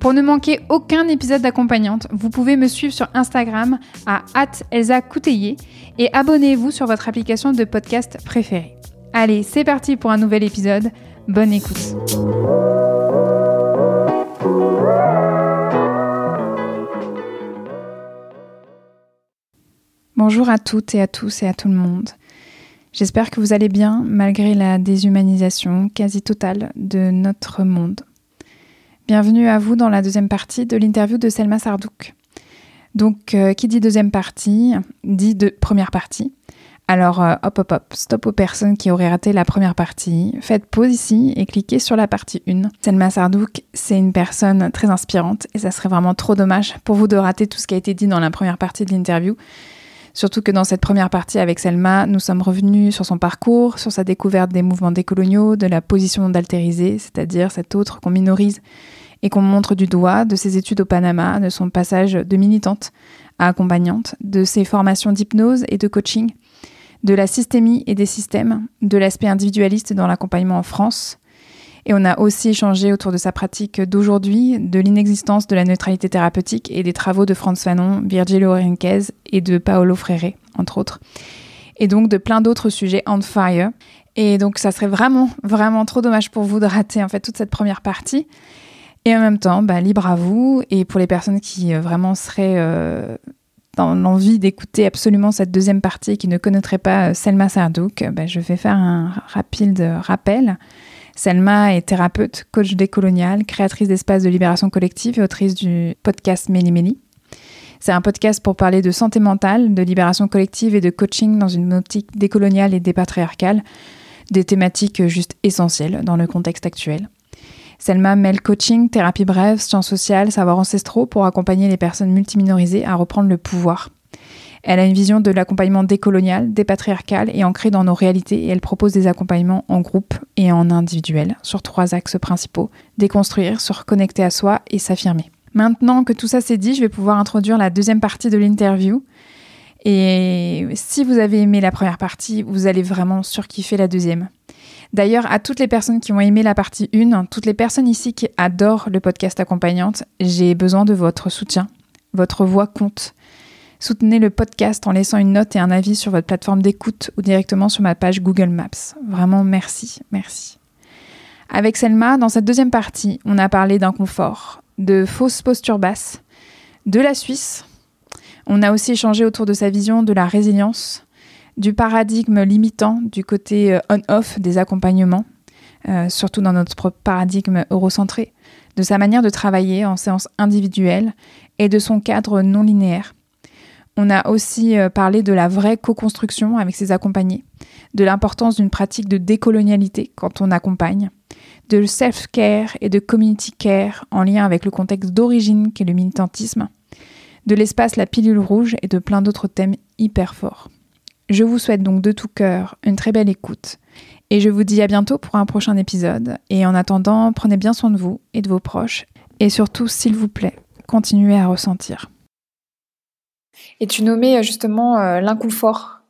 Pour ne manquer aucun épisode d'accompagnante, vous pouvez me suivre sur Instagram à Elsa et abonnez-vous sur votre application de podcast préférée. Allez, c'est parti pour un nouvel épisode. Bonne écoute. Bonjour à toutes et à tous et à tout le monde. J'espère que vous allez bien malgré la déshumanisation quasi totale de notre monde. Bienvenue à vous dans la deuxième partie de l'interview de Selma Sardouk. Donc, euh, qui dit deuxième partie, dit première partie. Alors, euh, hop, hop, hop, stop aux personnes qui auraient raté la première partie. Faites pause ici et cliquez sur la partie 1. Selma Sardouk, c'est une personne très inspirante et ça serait vraiment trop dommage pour vous de rater tout ce qui a été dit dans la première partie de l'interview. Surtout que dans cette première partie avec Selma, nous sommes revenus sur son parcours, sur sa découverte des mouvements décoloniaux, de la position d'altérisé, c'est-à-dire cet autre qu'on minorise et qu'on montre du doigt, de ses études au Panama, de son passage de militante à accompagnante, de ses formations d'hypnose et de coaching, de la systémie et des systèmes, de l'aspect individualiste dans l'accompagnement en France, et on a aussi échangé autour de sa pratique d'aujourd'hui, de l'inexistence de la neutralité thérapeutique et des travaux de Franz Fanon, Virgilio Henriquez et de Paolo Freire, entre autres. Et donc de plein d'autres sujets on fire. Et donc ça serait vraiment, vraiment trop dommage pour vous de rater en fait toute cette première partie. Et en même temps, bah, libre à vous. Et pour les personnes qui euh, vraiment seraient euh, dans l'envie d'écouter absolument cette deuxième partie et qui ne connaîtraient pas euh, Selma Sardouk, bah, je vais faire un rapide rappel. Selma est thérapeute, coach décolonial, créatrice d'espaces de libération collective et autrice du podcast Méli Méli. C'est un podcast pour parler de santé mentale, de libération collective et de coaching dans une optique décoloniale et dépatriarcale, des thématiques juste essentielles dans le contexte actuel. Selma mêle coaching, thérapie brève, sciences sociales, savoirs ancestraux pour accompagner les personnes multiminorisées à reprendre le pouvoir elle a une vision de l'accompagnement décolonial, dépatriarcal et ancré dans nos réalités et elle propose des accompagnements en groupe et en individuel sur trois axes principaux. Déconstruire, se reconnecter à soi et s'affirmer. Maintenant que tout ça c'est dit, je vais pouvoir introduire la deuxième partie de l'interview. Et si vous avez aimé la première partie, vous allez vraiment surkiffer la deuxième. D'ailleurs, à toutes les personnes qui ont aimé la partie 1, toutes les personnes ici qui adorent le podcast accompagnante, j'ai besoin de votre soutien. Votre voix compte. Soutenez le podcast en laissant une note et un avis sur votre plateforme d'écoute ou directement sur ma page Google Maps. Vraiment merci, merci. Avec Selma, dans cette deuxième partie, on a parlé d'inconfort, de fausses postures basses, de la Suisse. On a aussi échangé autour de sa vision de la résilience, du paradigme limitant du côté euh, on-off des accompagnements, euh, surtout dans notre paradigme eurocentré, de sa manière de travailler en séance individuelle et de son cadre non linéaire. On a aussi euh, parlé de la vraie co-construction avec ses accompagnés, de l'importance d'une pratique de décolonialité quand on accompagne, de self-care et de community care en lien avec le contexte d'origine qu'est le militantisme, de l'espace La Pilule Rouge et de plein d'autres thèmes hyper forts. Je vous souhaite donc de tout cœur une très belle écoute et je vous dis à bientôt pour un prochain épisode. Et en attendant, prenez bien soin de vous et de vos proches et surtout, s'il vous plaît, continuez à ressentir. Et tu nommais euh, justement euh, l'inconfort.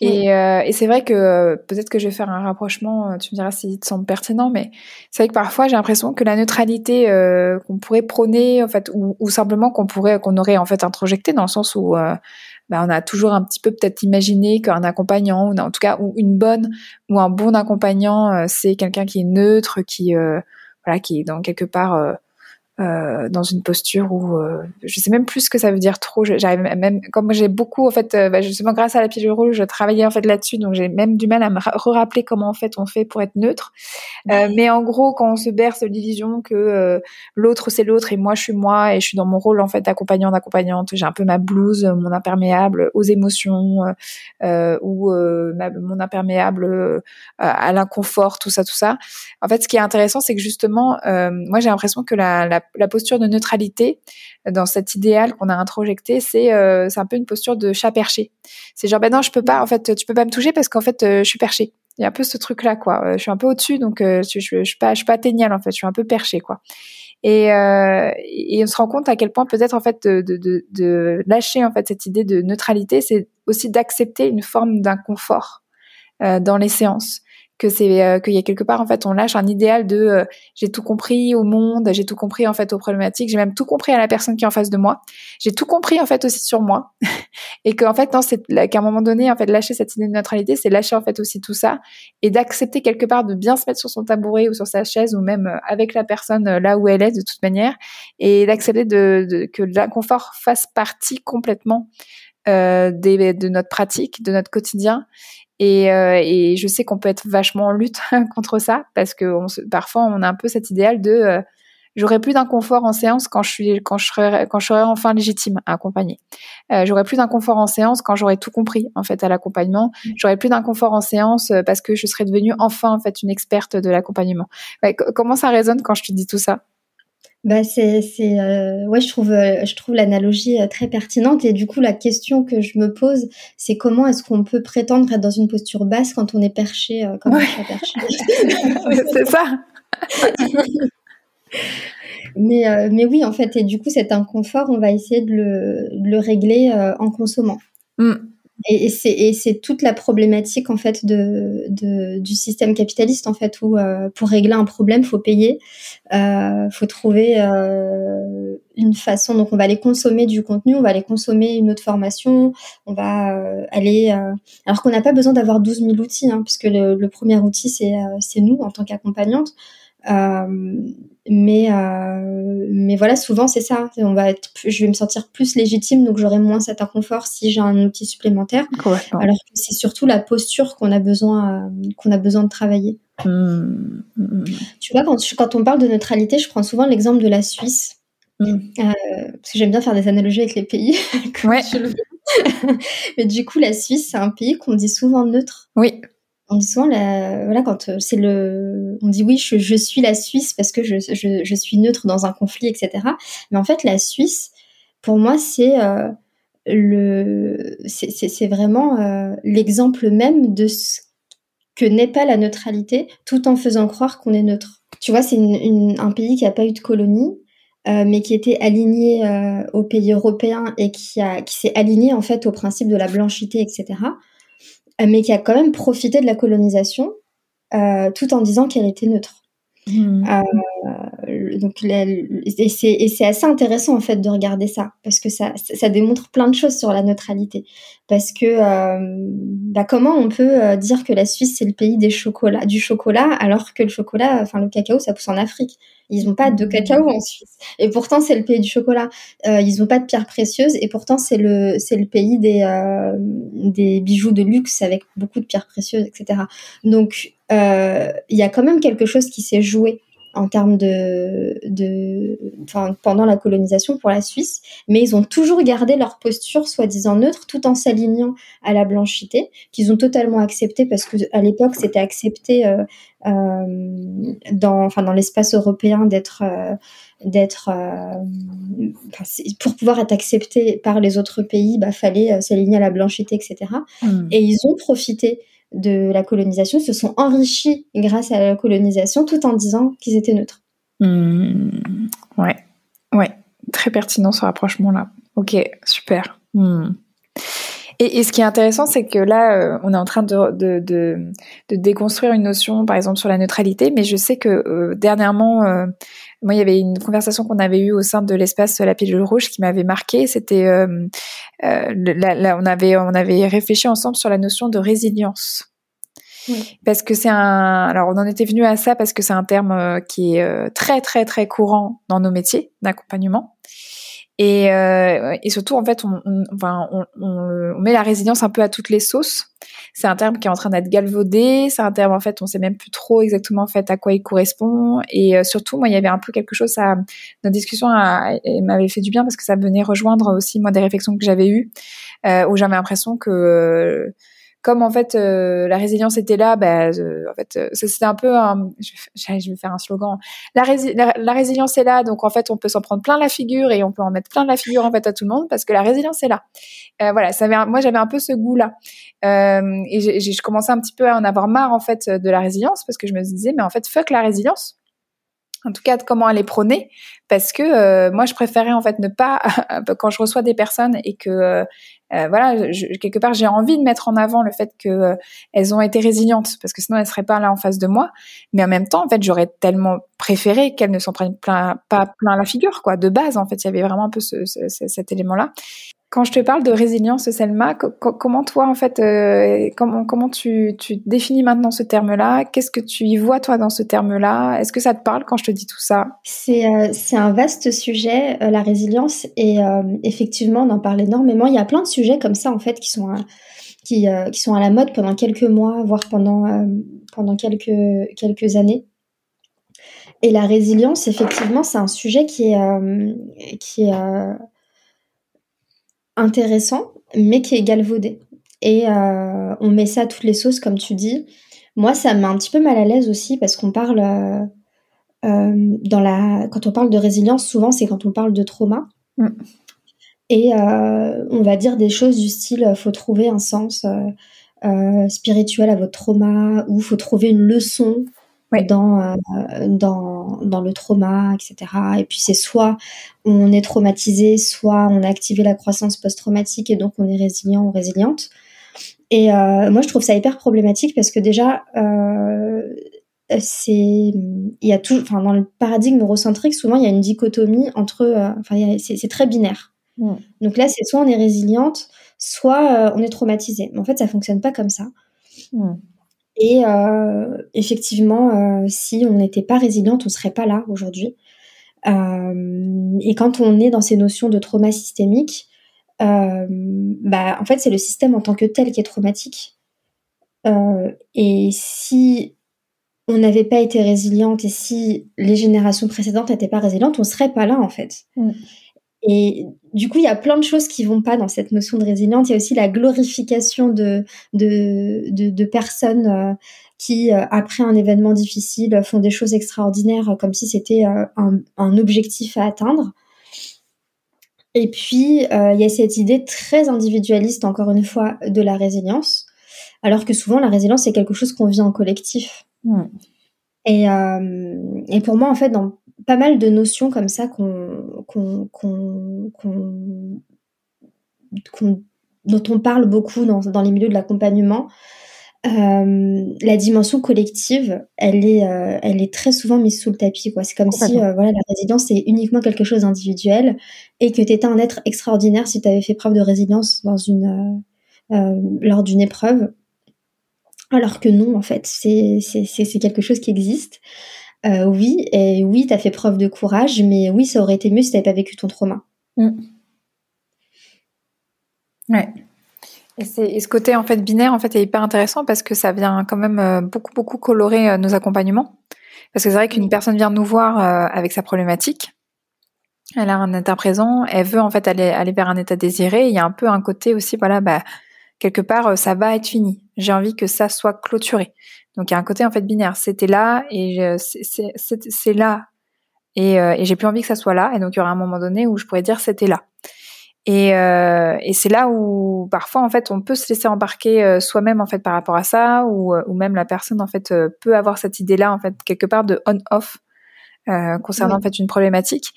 Et, euh, et c'est vrai que peut-être que je vais faire un rapprochement, tu me diras si te semble pertinent, mais c'est vrai que parfois j'ai l'impression que la neutralité qu'on pourrait prôner, en fait, ou, ou simplement qu'on pourrait, qu'on aurait en fait introjecté dans le sens où bah, on a toujours un petit peu peut-être imaginé qu'un accompagnant, ou en tout cas ou une bonne ou un bon accompagnant, c'est quelqu'un qui est neutre, qui voilà, qui est dans quelque part euh, dans une posture où euh, je sais même plus ce que ça veut dire trop. J'arrive même comme j'ai beaucoup en fait, euh, bah, justement grâce à la pilule rouge, je travaillais en fait là-dessus, donc j'ai même du mal à me rappeler comment en fait on fait pour être neutre. Euh, mais en gros, quand on se berce l'illusion que l'autre c'est l'autre et moi je suis moi et je suis dans mon rôle en fait d'accompagnant d'accompagnante, j'ai un peu ma blouse, mon imperméable aux émotions ou ma, mon imperméable à l'inconfort, tout ça, tout ça. En fait, ce qui est intéressant, c'est que justement, moi j'ai l'impression que la, la la, posture de neutralité dans cet idéal qu'on a introjecté, c'est euh, c'est un peu une posture de chat perché. C'est genre ben non, je peux pas en fait, tu peux pas me toucher parce qu'en fait euh, je suis perché. Il y a un peu ce truc là quoi. Euh, je suis un peu au-dessus donc je, je, suis pas je atteignable en fait, je suis un peu perché quoi. Et, on se rend compte à quel point peut-être en fait de, lâcher en fait cette idée de neutralité, c'est aussi d'accepter une forme d'inconfort dans les séances que c'est euh, qu'il y a quelque part en fait on lâche un idéal de euh, j'ai tout compris au monde, j'ai tout compris en fait aux problématiques, j'ai même tout compris à la personne qui est en face de moi, j'ai tout compris en fait aussi sur moi. Et qu'en fait non c'est qu'à un moment donné en fait lâcher cette idée de neutralité, c'est lâcher en fait aussi tout ça et d'accepter quelque part de bien se mettre sur son tabouret ou sur sa chaise ou même euh, avec la personne là où elle est de toute manière et d'accepter de, de, que l'inconfort fasse partie complètement des, de notre pratique, de notre quotidien et, euh, et je sais qu'on peut être vachement en lutte contre ça parce que on parfois on a un peu cet idéal de euh, j'aurai plus d'inconfort en séance quand je suis quand je serai quand je serai enfin légitime à accompagner. Euh, j'aurai plus d'inconfort en séance quand j'aurai tout compris en fait à l'accompagnement. Mmh. J'aurai plus d'inconfort en séance parce que je serai devenue enfin en fait une experte de l'accompagnement. Ouais, comment ça résonne quand je te dis tout ça? Bah c'est c'est euh, ouais je trouve euh, je trouve l'analogie euh, très pertinente. Et du coup la question que je me pose c'est comment est-ce qu'on peut prétendre être dans une posture basse quand on est perché comme ouais. un perché? C'est ça. Mais mais oui en fait. Et du coup cet inconfort on va essayer de le, de le régler en consommant. Mm. Et, et c'est toute la problématique en fait de, de, du système capitaliste en fait où euh, pour régler un problème faut payer, euh, faut trouver euh, une façon donc on va aller consommer du contenu, on va aller consommer une autre formation, on va euh, aller euh, alors qu'on n'a pas besoin d'avoir 12 000 outils hein, puisque le, le premier outil c'est c'est nous en tant qu'accompagnante. Mais euh, mais voilà, souvent c'est ça. On va être, je vais me sentir plus légitime, donc j'aurai moins cet inconfort si j'ai un outil supplémentaire. Alors que c'est surtout la posture qu'on a besoin euh, qu'on a besoin de travailler. Mmh, mmh, mmh. Tu vois, quand, quand on parle de neutralité, je prends souvent l'exemple de la Suisse. Euh, parce que j'aime bien faire des analogies avec les pays. ouais. Mais du coup, la Suisse, c'est un pays qu'on dit souvent neutre. Oui on dit voilà, quand euh, c'est le, on dit oui, je, suis la Suisse parce que je, je, suis neutre dans un conflit, etc. Mais en fait, la Suisse, pour moi, c'est euh, le, c'est vraiment euh, l'exemple même de ce que n'est pas la neutralité, tout en faisant croire qu'on est neutre. Tu vois, c'est un pays qui n'a pas eu de colonie, mais qui était aligné aux pays européens et qui, a, qui s'est aligné en fait au principe de la blanchité, etc. Euh, mais qui a quand même profité de la colonisation euh, tout en disant qu'elle était neutre. Mmh. Donc, et c'est assez intéressant en fait de regarder ça parce que ça, ça démontre plein de choses sur la neutralité. Parce que euh, bah, comment on peut euh, dire que la Suisse c'est le pays des chocolats, du chocolat alors que le chocolat, enfin le cacao, ça pousse en Afrique? Ils n'ont pas de cacao en Suisse. Et pourtant, c'est le pays du chocolat. Euh, ils n'ont pas de pierres précieuses. Et pourtant, c'est le, c'est le pays des, euh, des bijoux de luxe avec beaucoup de pierres précieuses, etc. Donc, il y a quand même quelque chose qui s'est joué en termes de, pendant la colonisation pour la Suisse, mais ils ont toujours gardé leur posture soi-disant neutre tout en s'alignant à la blanchité, qu'ils ont totalement accepté parce que à l'époque c'était accepté euh, euh, dans, enfin, dans l'espace européen d'être euh, d'être euh, pour pouvoir être accepté par les autres pays, bah fallait euh, s'aligner à la blanchité, etc. Mmh. Et ils ont profité de la colonisation se sont enrichis grâce à la colonisation tout en disant qu'ils étaient neutres. Mmh, ouais, ouais, très pertinent ce rapprochement-là. Ok, super. Mmh. Et, et, ce qui est intéressant, c'est que là, euh, on est en train de, de, de, de, déconstruire une notion, par exemple, sur la neutralité, mais je sais que euh, dernièrement, euh, moi, il y avait une conversation qu'on avait eue au sein de l'espace La Pilule Rouge qui m'avait marqué. C'était, euh, euh, là, on avait, on avait réfléchi ensemble sur la notion de résilience. Parce que c'est un. Alors, on en était venu à ça parce que c'est un terme qui est très, très, très courant dans nos métiers d'accompagnement. Et, euh, et, surtout, en fait, on, on, on, on, met la résilience un peu à toutes les sauces. C'est un terme qui est en train d'être galvaudé. C'est un terme, en fait, on sait même plus trop exactement en fait à quoi il correspond. Et euh, surtout, moi, il y avait un peu quelque chose. Ça, notre discussion m'avait fait du bien parce que ça venait rejoindre aussi moi des réflexions que j'avais eues, euh, où j'avais l'impression que comme en fait euh, la résilience était là, bah, euh, en fait euh, c'était un peu un, je, vais faire un slogan. La, résilience est là, donc en fait on peut s'en prendre plein la figure et on peut en mettre plein la figure en fait à tout le monde parce que la résilience est là. voilà, ça avait, moi j'avais un peu ce goût là et je commençais un petit peu à en avoir marre en fait de la résilience parce que je me disais mais en fait fuck la résilience en tout cas comment elle est prônée, parce que euh, moi je préférais en fait ne pas quand je reçois des personnes et que euh, euh, voilà quelque part j'ai envie de mettre en avant le fait que elles ont été résilientes parce que sinon elles seraient pas là en face de moi, mais en même temps en fait j'aurais tellement préféré qu'elles ne s'en prennent plein, pas plein la figure quoi de base en fait. Il y avait vraiment un peu ce, cet élément là quand je te parle de résilience, Selma, comment toi, en fait, euh, comment, comment tu, tu, définis maintenant ce terme-là? Qu'est-ce que tu y vois, toi, dans ce terme-là? Est-ce que ça te parle quand je te dis tout ça? C'est euh, un vaste sujet, euh, la résilience, et euh, effectivement, on en parle énormément. Il y a plein de sujets comme ça, en fait, qui sont, qui, qui sont à la mode pendant quelques mois, voire pendant, pendant quelques, quelques années. Et la résilience, effectivement, c'est un sujet qui est, qui est intéressant, mais qui est galvaudé. Et euh, on met ça à toutes les sauces, comme tu dis. Moi, ça met un petit peu mal à l'aise aussi parce qu'on parle euh, euh, dans la quand on parle de résilience, souvent c'est quand on parle de trauma. Mm. Et on va dire des choses du style faut trouver un sens spirituel à votre trauma ou faut trouver une leçon dans, euh, dans, dans le trauma, etc. Et puis c'est soit on est traumatisé, soit on a activé la croissance post-traumatique et donc on est résilient ou résiliente. Et euh, moi, je trouve ça hyper problématique parce que déjà, euh, c'est il y a tout, enfin dans le paradigme neurocentrique, souvent il y a une dichotomie entre, enfin c'est très binaire. Mm. Donc là, c'est soit on est résiliente, soit on est traumatisé. Mais en fait, ça fonctionne pas comme ça. Mm. Et euh, effectivement, euh, si on n'était pas résiliente, on serait pas là aujourd'hui. Euh, et quand on est dans ces notions de trauma systémique, bah, en fait, c'est le système en tant que tel qui est traumatique. et si on n'avait pas été résiliente et si les générations précédentes n'étaient pas résilientes, on serait pas là en fait. Mm. Et du coup, il y a plein de choses qui vont pas dans cette notion de résilience. Il y a aussi la glorification de, de, de, de personnes euh, qui, euh, après un événement difficile, font des choses extraordinaires euh, comme si c'était un, un, objectif à atteindre. Et puis, il y a cette idée très individualiste, encore une fois, de la résilience, alors que souvent, la résilience, c'est quelque chose qu'on vit en collectif. Hmm. Et, et pour moi, en fait, dans pas mal de notions comme ça qu'on, qu'on, qu'on, dont on parle beaucoup dans, dans les milieux de l'accompagnement. Euh, la dimension collective, elle est, euh, elle est très souvent mise sous le tapis. Quoi. C'est comme si euh, voilà, la résilience, c'est uniquement quelque chose d'individuel et que tu étais un être extraordinaire si tu avais fait preuve de résilience dans une, lors d'une épreuve. Alors que non, en fait, c'est, c'est, c'est quelque chose qui existe. Euh, oui, et oui, tu as fait preuve de courage, mais oui, ça aurait été mieux si tu pas vécu ton trauma. Mm. Ouais. Et, et, ce côté en fait binaire en fait est hyper intéressant parce que ça vient quand même euh, beaucoup beaucoup colorer euh, nos accompagnements. Parce que c'est vrai qu'une personne vient nous voir avec sa problématique, elle a un état présent, elle veut en fait aller, aller vers un état désiré. Il y a un peu un côté aussi, voilà, bah, quelque part, ça va être fini. J'ai envie que ça soit clôturé. Donc il y a un côté en fait binaire. C'était là et c'est là et, euh, et j'ai plus envie que ça soit là. Et donc il y aura un moment donné où je pourrais dire c'était là. Et, euh, et c'est là où parfois en fait on peut se laisser embarquer euh, soi-même en fait par rapport à ça ou, ou même la personne en fait peut avoir cette idée là en fait quelque part de on-off concernant en fait une problématique.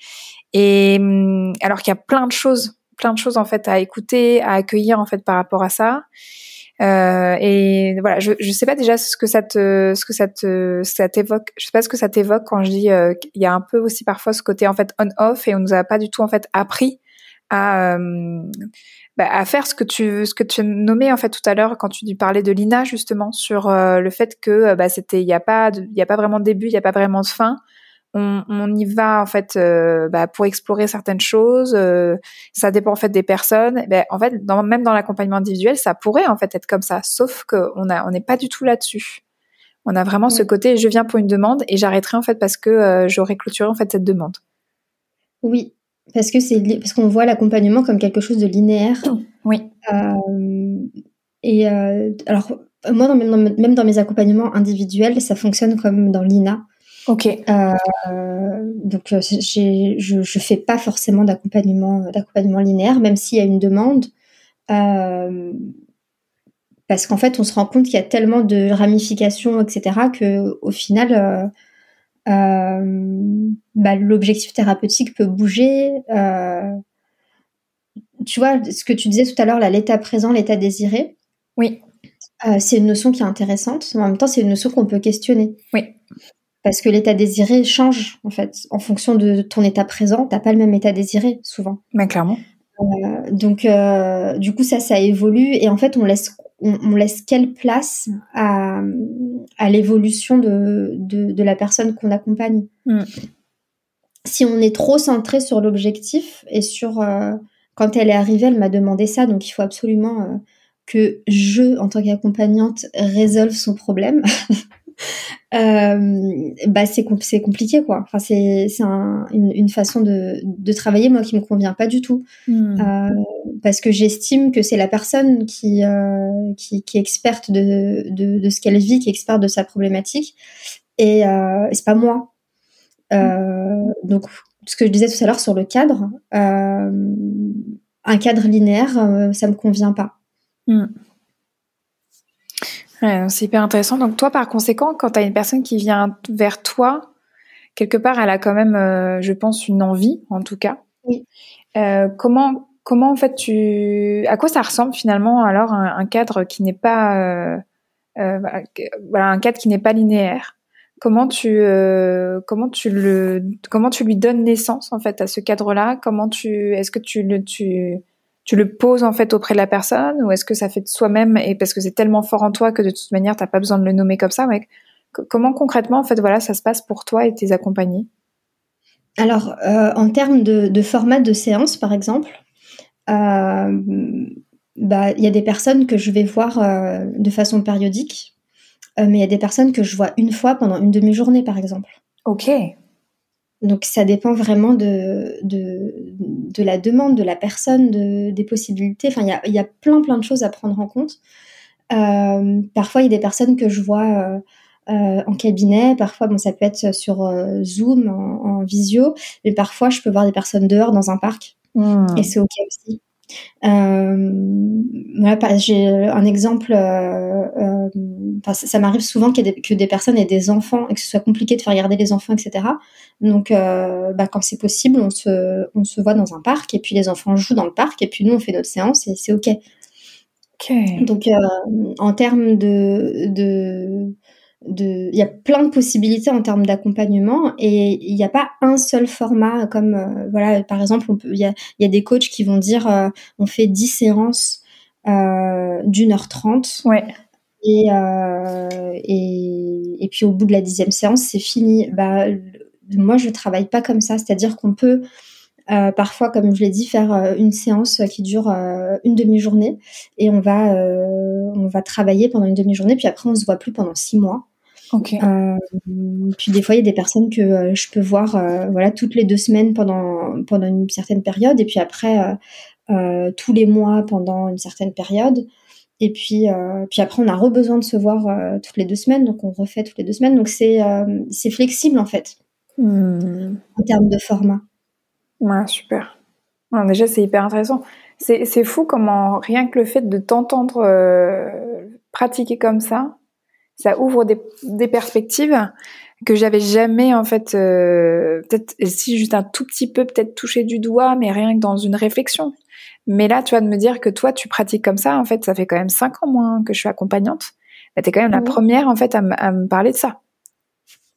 Et hum, alors qu'il y a plein de choses, plein de choses en fait à écouter, à accueillir en fait par rapport à ça. Euh, et voilà, je je sais pas déjà ce que ça te ce que ça te ça t'évoque. Je sais pas ce que ça t'évoque quand je dis euh, il y a un peu aussi parfois ce côté en fait on off et on nous a pas du tout en fait appris à, bah, à faire ce que tu ce que tu nommais en fait tout à l'heure quand tu parlais de Lina justement sur le fait que bah, c'était il y a pas il y a pas vraiment de début, il y a pas vraiment de fin on, y va en fait euh, bah, pour explorer certaines choses. Euh, ça dépend en fait des personnes. Ben, en fait, même dans l'accompagnement individuel, ça pourrait en fait être comme ça, sauf qu'on a on n'est pas du tout là-dessus. On a vraiment ce côté je viens pour une demande et j'arrêterai en fait parce que euh, j'aurais clôturé en fait cette demande. Oui, parce que c'est parce qu'on voit l'accompagnement comme quelque chose de linéaire. Oui. et alors moi, même dans mes accompagnements individuels, ça fonctionne comme dans l'INA. Ok. Euh, donc euh, je je fais pas forcément d'accompagnement euh, d'accompagnement linéaire, même s'il y a une demande, euh, parce qu'en fait on se rend compte qu'il y a tellement de ramifications, etc. que au final bah, l'objectif thérapeutique peut bouger. tu vois ce que tu disais tout à l'heure, l'état présent, l'état désiré. Oui. c'est une notion qui est intéressante. En même temps, c'est une notion qu'on peut questionner. Oui parce que l'état désiré change en fait en fonction de ton état présent. T'as pas le même état désiré souvent. Mais clairement. Euh, donc euh, du coup ça ça évolue et en fait on laisse on, laisse quelle place à, à l'évolution de, de, la personne qu'on accompagne? Mm. Si on est trop centré sur l'objectif et sur euh, quand elle est arrivée, elle m'a demandé ça, donc il faut absolument que je, en tant qu'accompagnante, résolve son problème. euh, bah c'est compliqué quoi. Enfin c'est c'est un, une, une, façon de, de travailler moi qui me convient pas du tout hmm. euh, parce que j'estime que c'est la personne qui, euh, qui qui est experte de de, de ce qu'elle vit, qui est experte de sa problématique et, euh, c'est pas moi. Euh, donc ce que je disais tout à l'heure sur le cadre, un cadre linéaire, ça me convient pas. C'est hyper intéressant. Donc toi, par conséquent, quand tu as une personne qui vient vers toi, quelque part, elle a quand même, euh, je pense, une envie, en tout cas. Oui. Euh, comment, comment en fait tu, à quoi ça ressemble finalement alors un, cadre qui n'est pas, euh, euh voilà, un cadre qui n'est pas linéaire? Comment tu, comment tu le, comment tu lui donnes naissance en fait à ce cadre-là? Comment tu, est-ce que tu le, tu tu le poses en fait auprès de la personne ou est-ce que ça fait de soi-même et parce que c'est tellement fort en toi que de toute manière t'as pas besoin de le nommer comme ça mais comment concrètement en fait voilà ça se passe pour toi et tes accompagnés? Alors euh, en termes de, format de séance par exemple euh, bah il y a des personnes que je vais voir euh, de façon périodique mais il y a des personnes que je vois une fois pendant une demi-journée par exemple. Ok donc ça dépend vraiment de, de, de, la demande de la personne, de, des possibilités. Enfin, il y a, y a, plein plein de choses à prendre en compte. Euh, parfois, il y a des personnes que je vois euh, euh en cabinet. Parfois, bon, ça peut être sur euh, Zoom, en, en, visio. Mais parfois, je peux voir des personnes dehors dans un parc. Mmh. Et c'est OK aussi. Euh, j'ai un exemple. Euh, euh, ça, m'arrive souvent des, que des personnes aient des enfants et que ce soit compliqué de faire regarder les enfants, etc. Donc, bah, quand c'est possible, on se, on se voit dans un parc et puis les enfants jouent dans le parc et puis nous on fait notre séance et c'est ok. Donc, en termes de, de il y a plein de possibilités en termes d'accompagnement et il n'y a pas un seul format comme euh, voilà par exemple il y a, y a, des coachs qui vont dire euh, on fait 10 séances euh, d'une heure trente. Ouais. et, et, et puis au bout de la dixième séance c'est fini. Bah moi je travaille pas comme ça. C'est à dire qu'on peut euh, parfois, comme je l'ai dit, faire une séance qui dure une demi-journée et on va on va travailler pendant une demi-journée puis après on se voit plus pendant six mois. Euh, puis des fois, il y a des personnes que euh, je peux voir euh, voilà, toutes les deux semaines pendant, pendant une certaine période, et puis après, tous les mois pendant une certaine période. Et puis, puis après, on a re-besoin de se voir toutes les deux semaines, donc on refait toutes les deux semaines. Donc c'est c'est flexible en fait, hmm. en termes de format. Ouais, super. déjà, c'est hyper intéressant. C'est fou comment rien que le fait de t'entendre pratiquer comme ça, ça ouvre des, des perspectives que j'avais jamais en fait euh, peut-être si juste un tout petit peu peut-être touché du doigt mais rien que dans une réflexion. Mais là tu vas de me dire que toi tu pratiques comme ça en fait ça fait quand même cinq ans moins que je suis accompagnante. Bah, tu es quand même la première en fait à, me parler de ça.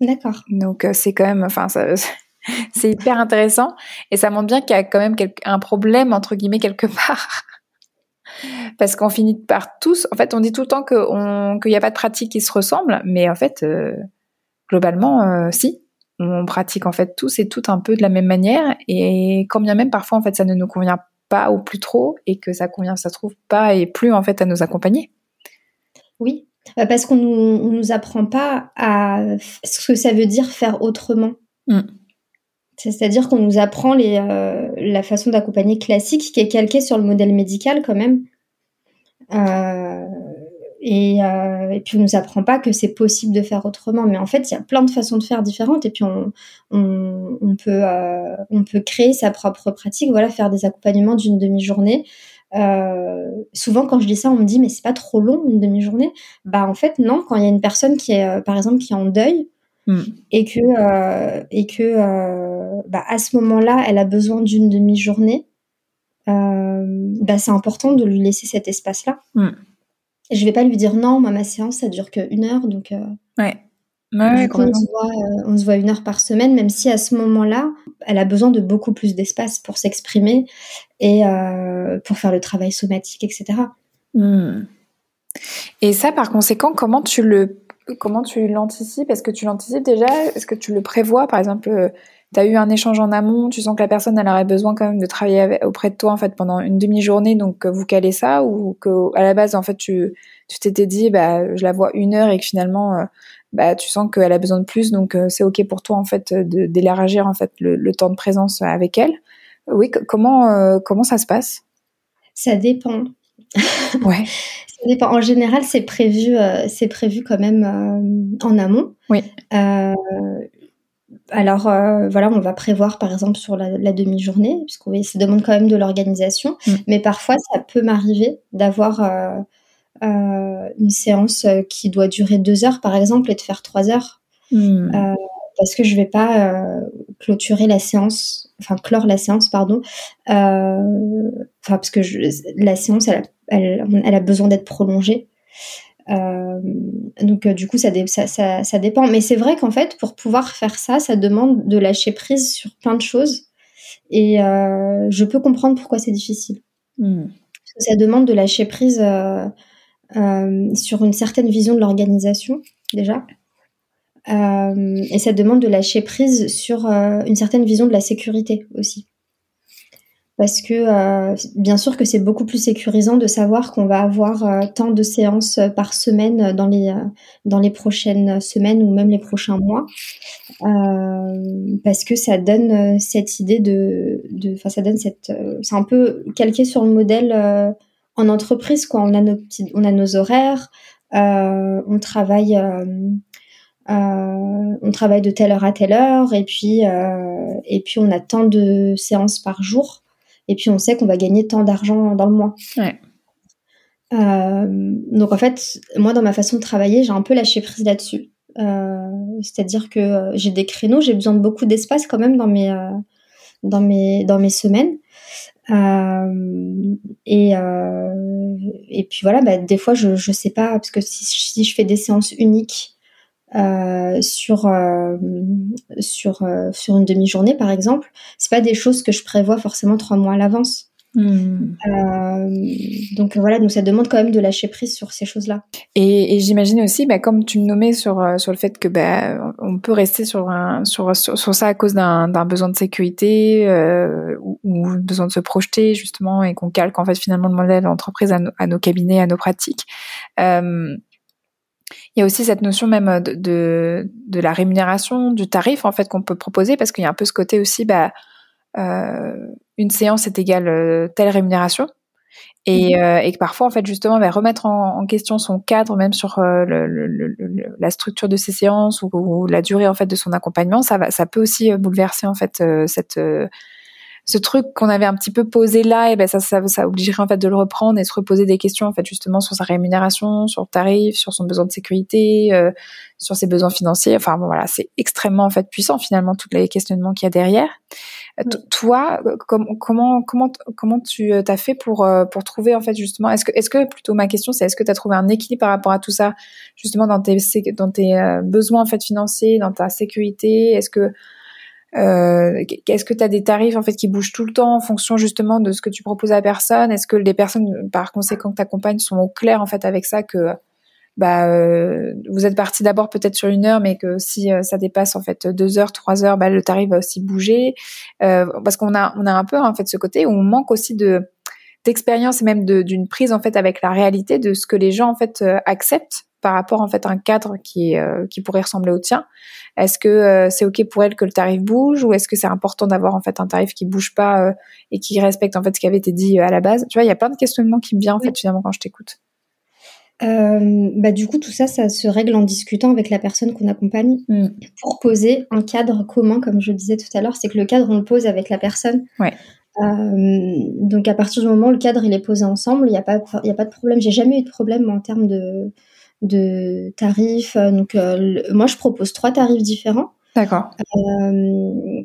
D'accord. Donc euh, c'est quand même enfin ça c'est hyper intéressant et ça montre bien qu'il y a quand même un problème entre guillemets quelque part. Parce qu'on finit par tous, en fait, on dit tout le temps qu'il n'y a pas de pratique qui se ressemble, mais en fait, euh, globalement, euh, si. On pratique en fait tous et toutes un peu de la même manière, et quand bien même parfois en fait ça ne nous convient pas ou plus trop, et que ça convient, ça trouve pas et plus en fait à nous accompagner. Oui, bah, parce qu'on nous, nous apprend pas à ce que ça veut dire faire autrement. Mm. C'est-à-dire qu'on nous apprend euh, la façon d'accompagner classique qui est calquée sur le modèle médical quand même. Euh, et, euh, et, puis on nous apprend pas que c'est possible de faire autrement. Mais en fait, il y a plein de façons de faire différentes. Et puis on, peut, créer sa propre pratique. Voilà, faire des accompagnements d'une demi-journée. Souvent, quand je dis ça, on me dit mais c'est pas trop long une demi-journée. Bah en fait non. Quand il y a une personne qui est, par exemple, qui est en deuil, Mm. Et que, euh, et que euh, bah, à ce moment-là, elle a besoin d'une demi-journée. Euh, bah, c'est important de lui laisser cet espace-là. Mm. Je vais pas lui dire non, moi ma séance ça dure qu'une heure, donc ouais. on, se voit, une heure par semaine, même si à ce moment-là, elle a besoin de beaucoup plus d'espace pour s'exprimer et pour faire le travail somatique, etc. Mm. Et ça, par conséquent, comment tu le comment tu l'anticipes? Est-ce que tu l'anticipes déjà? Est-ce que tu le prévois? Par exemple, euh, tu as eu un échange en amont, tu sens que la personne elle aurait besoin quand même de travailler auprès de toi en fait pendant une demi-journée, donc vous calez ça ou que à la base en fait tu t'étais dit bah je la vois une heure et que finalement euh, bah tu sens qu'elle a besoin de plus, donc euh, c'est ok pour toi en fait d'élargir en fait le, le, temps de présence avec elle. Oui, comment comment ça se passe? Ça dépend. Ouais. En général, c'est prévu, euh, c'est prévu quand même euh, en amont. Oui. Euh, alors voilà, on va prévoir par exemple sur la, demi-journée, puisque ça demande quand même de l'organisation. Mm. Mais parfois, ça peut m'arriver d'avoir une séance qui doit durer deux heures, par exemple, et de faire trois heures. Mm. Parce que je vais pas clôturer la séance, enfin clore la séance, pardon. Enfin parce que je, la séance, elle a elle, a besoin d'être prolongée. Euh, donc euh, du coup, ça, ça, dépend. Mais c'est vrai qu'en fait, pour pouvoir faire ça, ça demande de lâcher prise sur plein de choses. Et euh, je peux comprendre pourquoi c'est difficile. Hmm. ça demande de lâcher prise sur une certaine vision de l'organisation, déjà. Et ça demande de lâcher prise sur une certaine vision de la sécurité aussi. Parce que euh, bien sûr que c'est beaucoup plus sécurisant de savoir qu'on va avoir euh, tant de séances par semaine dans les euh, dans les prochaines semaines ou même les prochains mois. Parce que ça donne cette idée de enfin ça donne cette c'est un peu calqué sur le modèle en entreprise quoi. On a nos on a nos horaires on travaille on travaille de telle heure à telle heure et puis et puis on a tant de séances par jour et puis on sait qu'on va gagner tant d'argent dans le mois. Euh, donc en fait, moi dans ma façon de travailler, j'ai un peu lâché prise là-dessus. Euh, c'est-à-dire que euh, j'ai des créneaux, j'ai besoin de beaucoup d'espace quand même dans mes dans mes dans mes semaines. et et puis voilà, bah, des fois je je sais pas parce que si, si je fais des séances uniques euh, sur euh, sur euh, sur une demi-journée par exemple c'est pas des choses que je prévois forcément trois mois à l'avance. Hmm. donc voilà donc ça demande quand même de lâcher prise sur ces choses là et, et j'imagine aussi bah, comme tu me nommais sur sur le fait que bah, on peut rester sur un sur sur, ça à cause d'un besoin de sécurité ou, ou, besoin de se projeter justement et qu'on calque en fait finalement le modèle d'entreprise à, à, nos cabinets à nos pratiques il y a aussi cette notion même euh, de, de, la rémunération, du tarif en fait qu'on peut proposer, parce qu'il y a un peu ce côté aussi, bah, euh, une séance est égale euh, telle rémunération, et, mhm. et, que parfois en fait justement bah, remettre en, question son cadre, même sur le, la structure de ses séances ou, la durée en fait de son accompagnement, ça va, ça peut aussi bouleverser en fait cette ce truc qu'on avait un petit peu posé là, et ben ça, ça, ça obligerait en fait de le reprendre et se reposer des questions en fait justement sur sa rémunération, sur le tarif, sur son besoin de sécurité, euh, sur ses besoins financiers. Enfin bon, voilà, c'est extrêmement en fait puissant finalement tous les questionnements qu'il y a derrière. Euh, toi, euh, comment comment comment comment tu t'as fait pour pour trouver en fait justement Est-ce que est-ce que plutôt ma question c'est est-ce que tu as trouvé un équilibre par rapport à tout ça justement dans tes dans tes besoins en fait financiers, dans ta sécurité? Est-ce que Est-ce que tu as des tarifs en fait qui bougent tout le temps en fonction justement de ce que tu proposes à la personne? Est-ce que les personnes, par conséquent, que tu accompagnes sont au clair en fait avec ça que bah, euh, vous êtes parti d'abord peut-être sur une heure, mais que si euh, ça dépasse en fait deux heures, trois heures, bah, le tarif va aussi bouger, euh, parce qu'on a on a un peu en fait ce côté où on manque aussi de d'expérience et même d'une prise en fait avec la réalité de ce que les gens en fait acceptent par rapport en fait à un cadre qui qui pourrait ressembler au tien. Est-ce que c'est ok pour elle que le tarif bouge ou est-ce que c'est important d'avoir en fait un tarif qui bouge pas et qui respecte en fait ce qui avait été dit à la base? Tu vois, il y a plein de questionnements qui me viennent en fait finalement quand je t'écoute. Euh, bah, du coup, tout ça, ça se règle en discutant avec la personne qu'on accompagne mm. pour poser un cadre commun, comme je disais tout à l'heure. C'est que le cadre, on le pose avec la personne. Ouais. Euh, donc, à partir du moment où le cadre il est posé ensemble, il n'y a, pas, a pas de problème. J'ai jamais eu de problème en termes de, de tarifs. Donc, euh, moi, je propose trois tarifs différents. D'accord.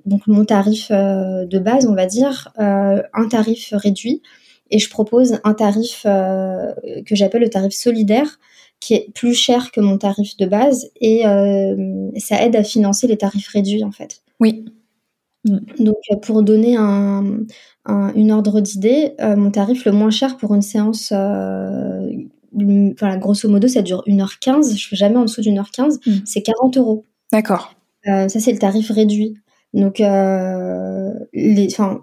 donc, mon tarif de base, on va dire, un tarif réduit et je propose un tarif euh, que j'appelle le tarif solidaire qui est plus cher que mon tarif de base et euh, ça aide à financer les tarifs réduits en fait. Oui. Mm. Donc pour donner un, une ordre d'idée, euh, mon tarif le moins cher pour une séance, enfin, grosso modo ça dure 1h15, je fais jamais en dessous d'une heure 15, mm. c'est 40 euros. D'accord. ça c'est le tarif réduit. Donc les, enfin,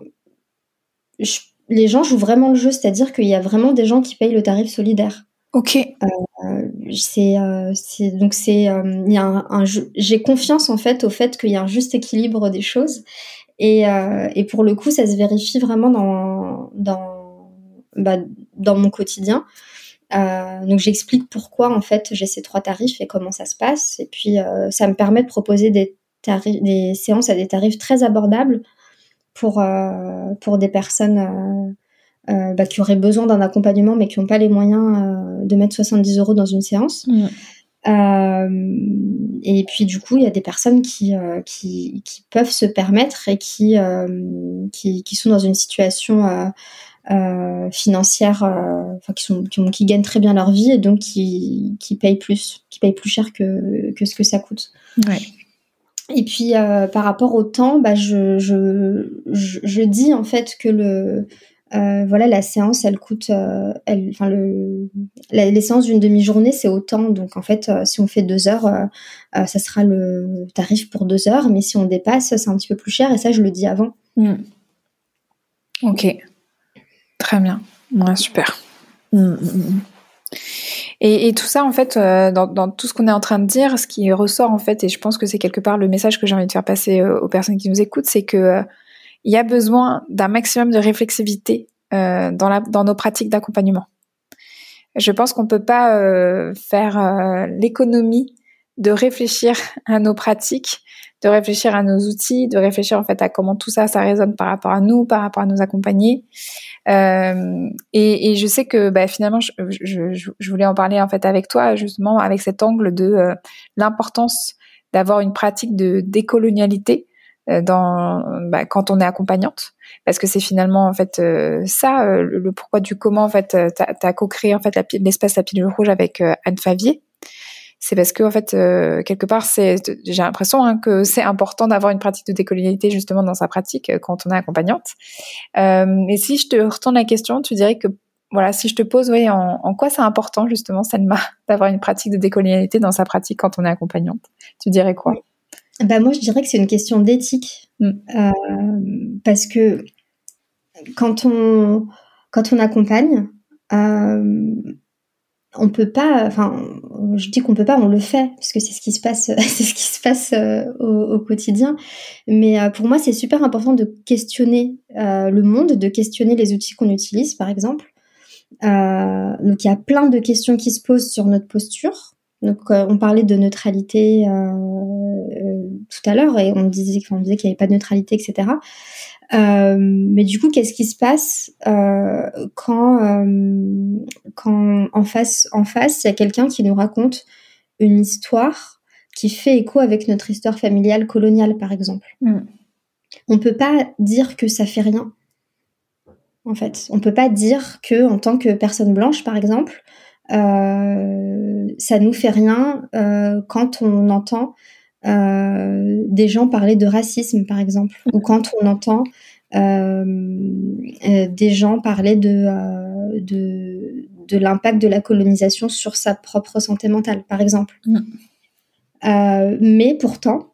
je les gens jouent vraiment le jeu, c'est-à-dire qu'il y a vraiment des gens qui payent le tarif solidaire. Ok. Euh, c'est, euh, donc c'est, euh, il y a un, j'ai confiance en fait au fait qu'il y a un juste équilibre des choses et, et pour le coup ça se vérifie vraiment dans dans bah, dans mon quotidien. Donc j'explique pourquoi en fait j'ai ces trois tarifs et comment ça se passe et puis ça me permet de proposer des séances à des tarifs très abordables pour, euh, pour des personnes euh, euh, bah, qui auraient besoin d'un accompagnement mais qui n'ont pas les moyens de mettre 70 euros dans une séance. Mm. et puis du coup, il y a des personnes qui, qui, qui, peuvent se permettre et qui, qui, qui, sont dans une situation financière, enfin qui, sont, qui, qui, gagnent très bien leur vie et donc qui, qui payent plus, qui payent plus cher que, que ce que ça coûte. Ouais. Et puis euh, par rapport au temps, bah, je, je, je, dis en fait que le euh, voilà la séance elle coûte euh, elle enfin le les séances d'une demi-journée c'est autant donc en fait si on fait deux heures ça sera le tarif pour deux heures mais si on dépasse c'est un petit peu plus cher et ça je le dis avant. Hmm. Ok très bien super. Hmm, hmm, et, et, tout ça, en fait, euh, dans, tout ce qu'on est en train de dire, ce qui ressort, en fait, et je pense que c'est quelque part le message que j'ai envie de faire passer euh, aux personnes qui nous écoutent, c'est que euh, y a besoin d'un maximum de réflexivité dans, dans nos pratiques d'accompagnement. Je pense qu'on peut pas faire l'économie de réfléchir à nos pratiques, de réfléchir à nos outils, de réfléchir en fait à comment tout ça, ça résonne par rapport à nous, par rapport à nos accompagnés. Euh, et, et, je sais que bah, finalement, je, je, je, voulais en parler en fait avec toi justement avec cet angle de euh, l'importance d'avoir une pratique de décolonialité euh, dans bah, quand on est accompagnante. Parce que c'est finalement en fait euh, ça le, pourquoi du comment en fait t'as as, co-créé en fait l'espace la, pilule rouge avec Anne Favier c'est parce que en fait euh, quelque part c'est j'ai l'impression hein, que c'est important d'avoir une pratique de décolonialité justement dans sa pratique euh, quand on est accompagnante. Euh, et si je te retourne la question, tu dirais que voilà, si je te pose, oui, en, en quoi c'est important justement, Selma, d'avoir une pratique de décolonialité dans sa pratique quand on est accompagnante? Tu dirais quoi? Bah moi, je dirais que c'est une question d'éthique, mm. euh, parce que quand on quand on accompagne, euh, on peut pas, enfin, je dis qu'on peut pas, on le fait, parce que c'est ce qui se passe, c'est ce qui se passe euh, au, quotidien. Mais euh, pour moi, c'est super important de questionner euh, le monde, de questionner les outils qu'on utilise, par exemple. donc, il y a plein de questions qui se posent sur notre posture. Donc, on parlait de neutralité tout à l'heure et on disait, on disait qu'il n'y avait pas de neutralité, etc. Euh, mais du coup, qu'est-ce qui se passe euh, quand, euh, quand en face, en face, il y a quelqu'un qui nous raconte une histoire qui fait écho avec notre histoire familiale coloniale, par exemple? Mm. On peut pas dire que ça fait rien. En fait, on peut pas dire que en tant que personne blanche, par exemple, ça nous fait rien quand on entend des gens parler de racisme, par exemple, ou quand on entend des gens parler de, de, de l'impact de la colonisation sur sa propre santé mentale, par exemple. Mm. mais pourtant,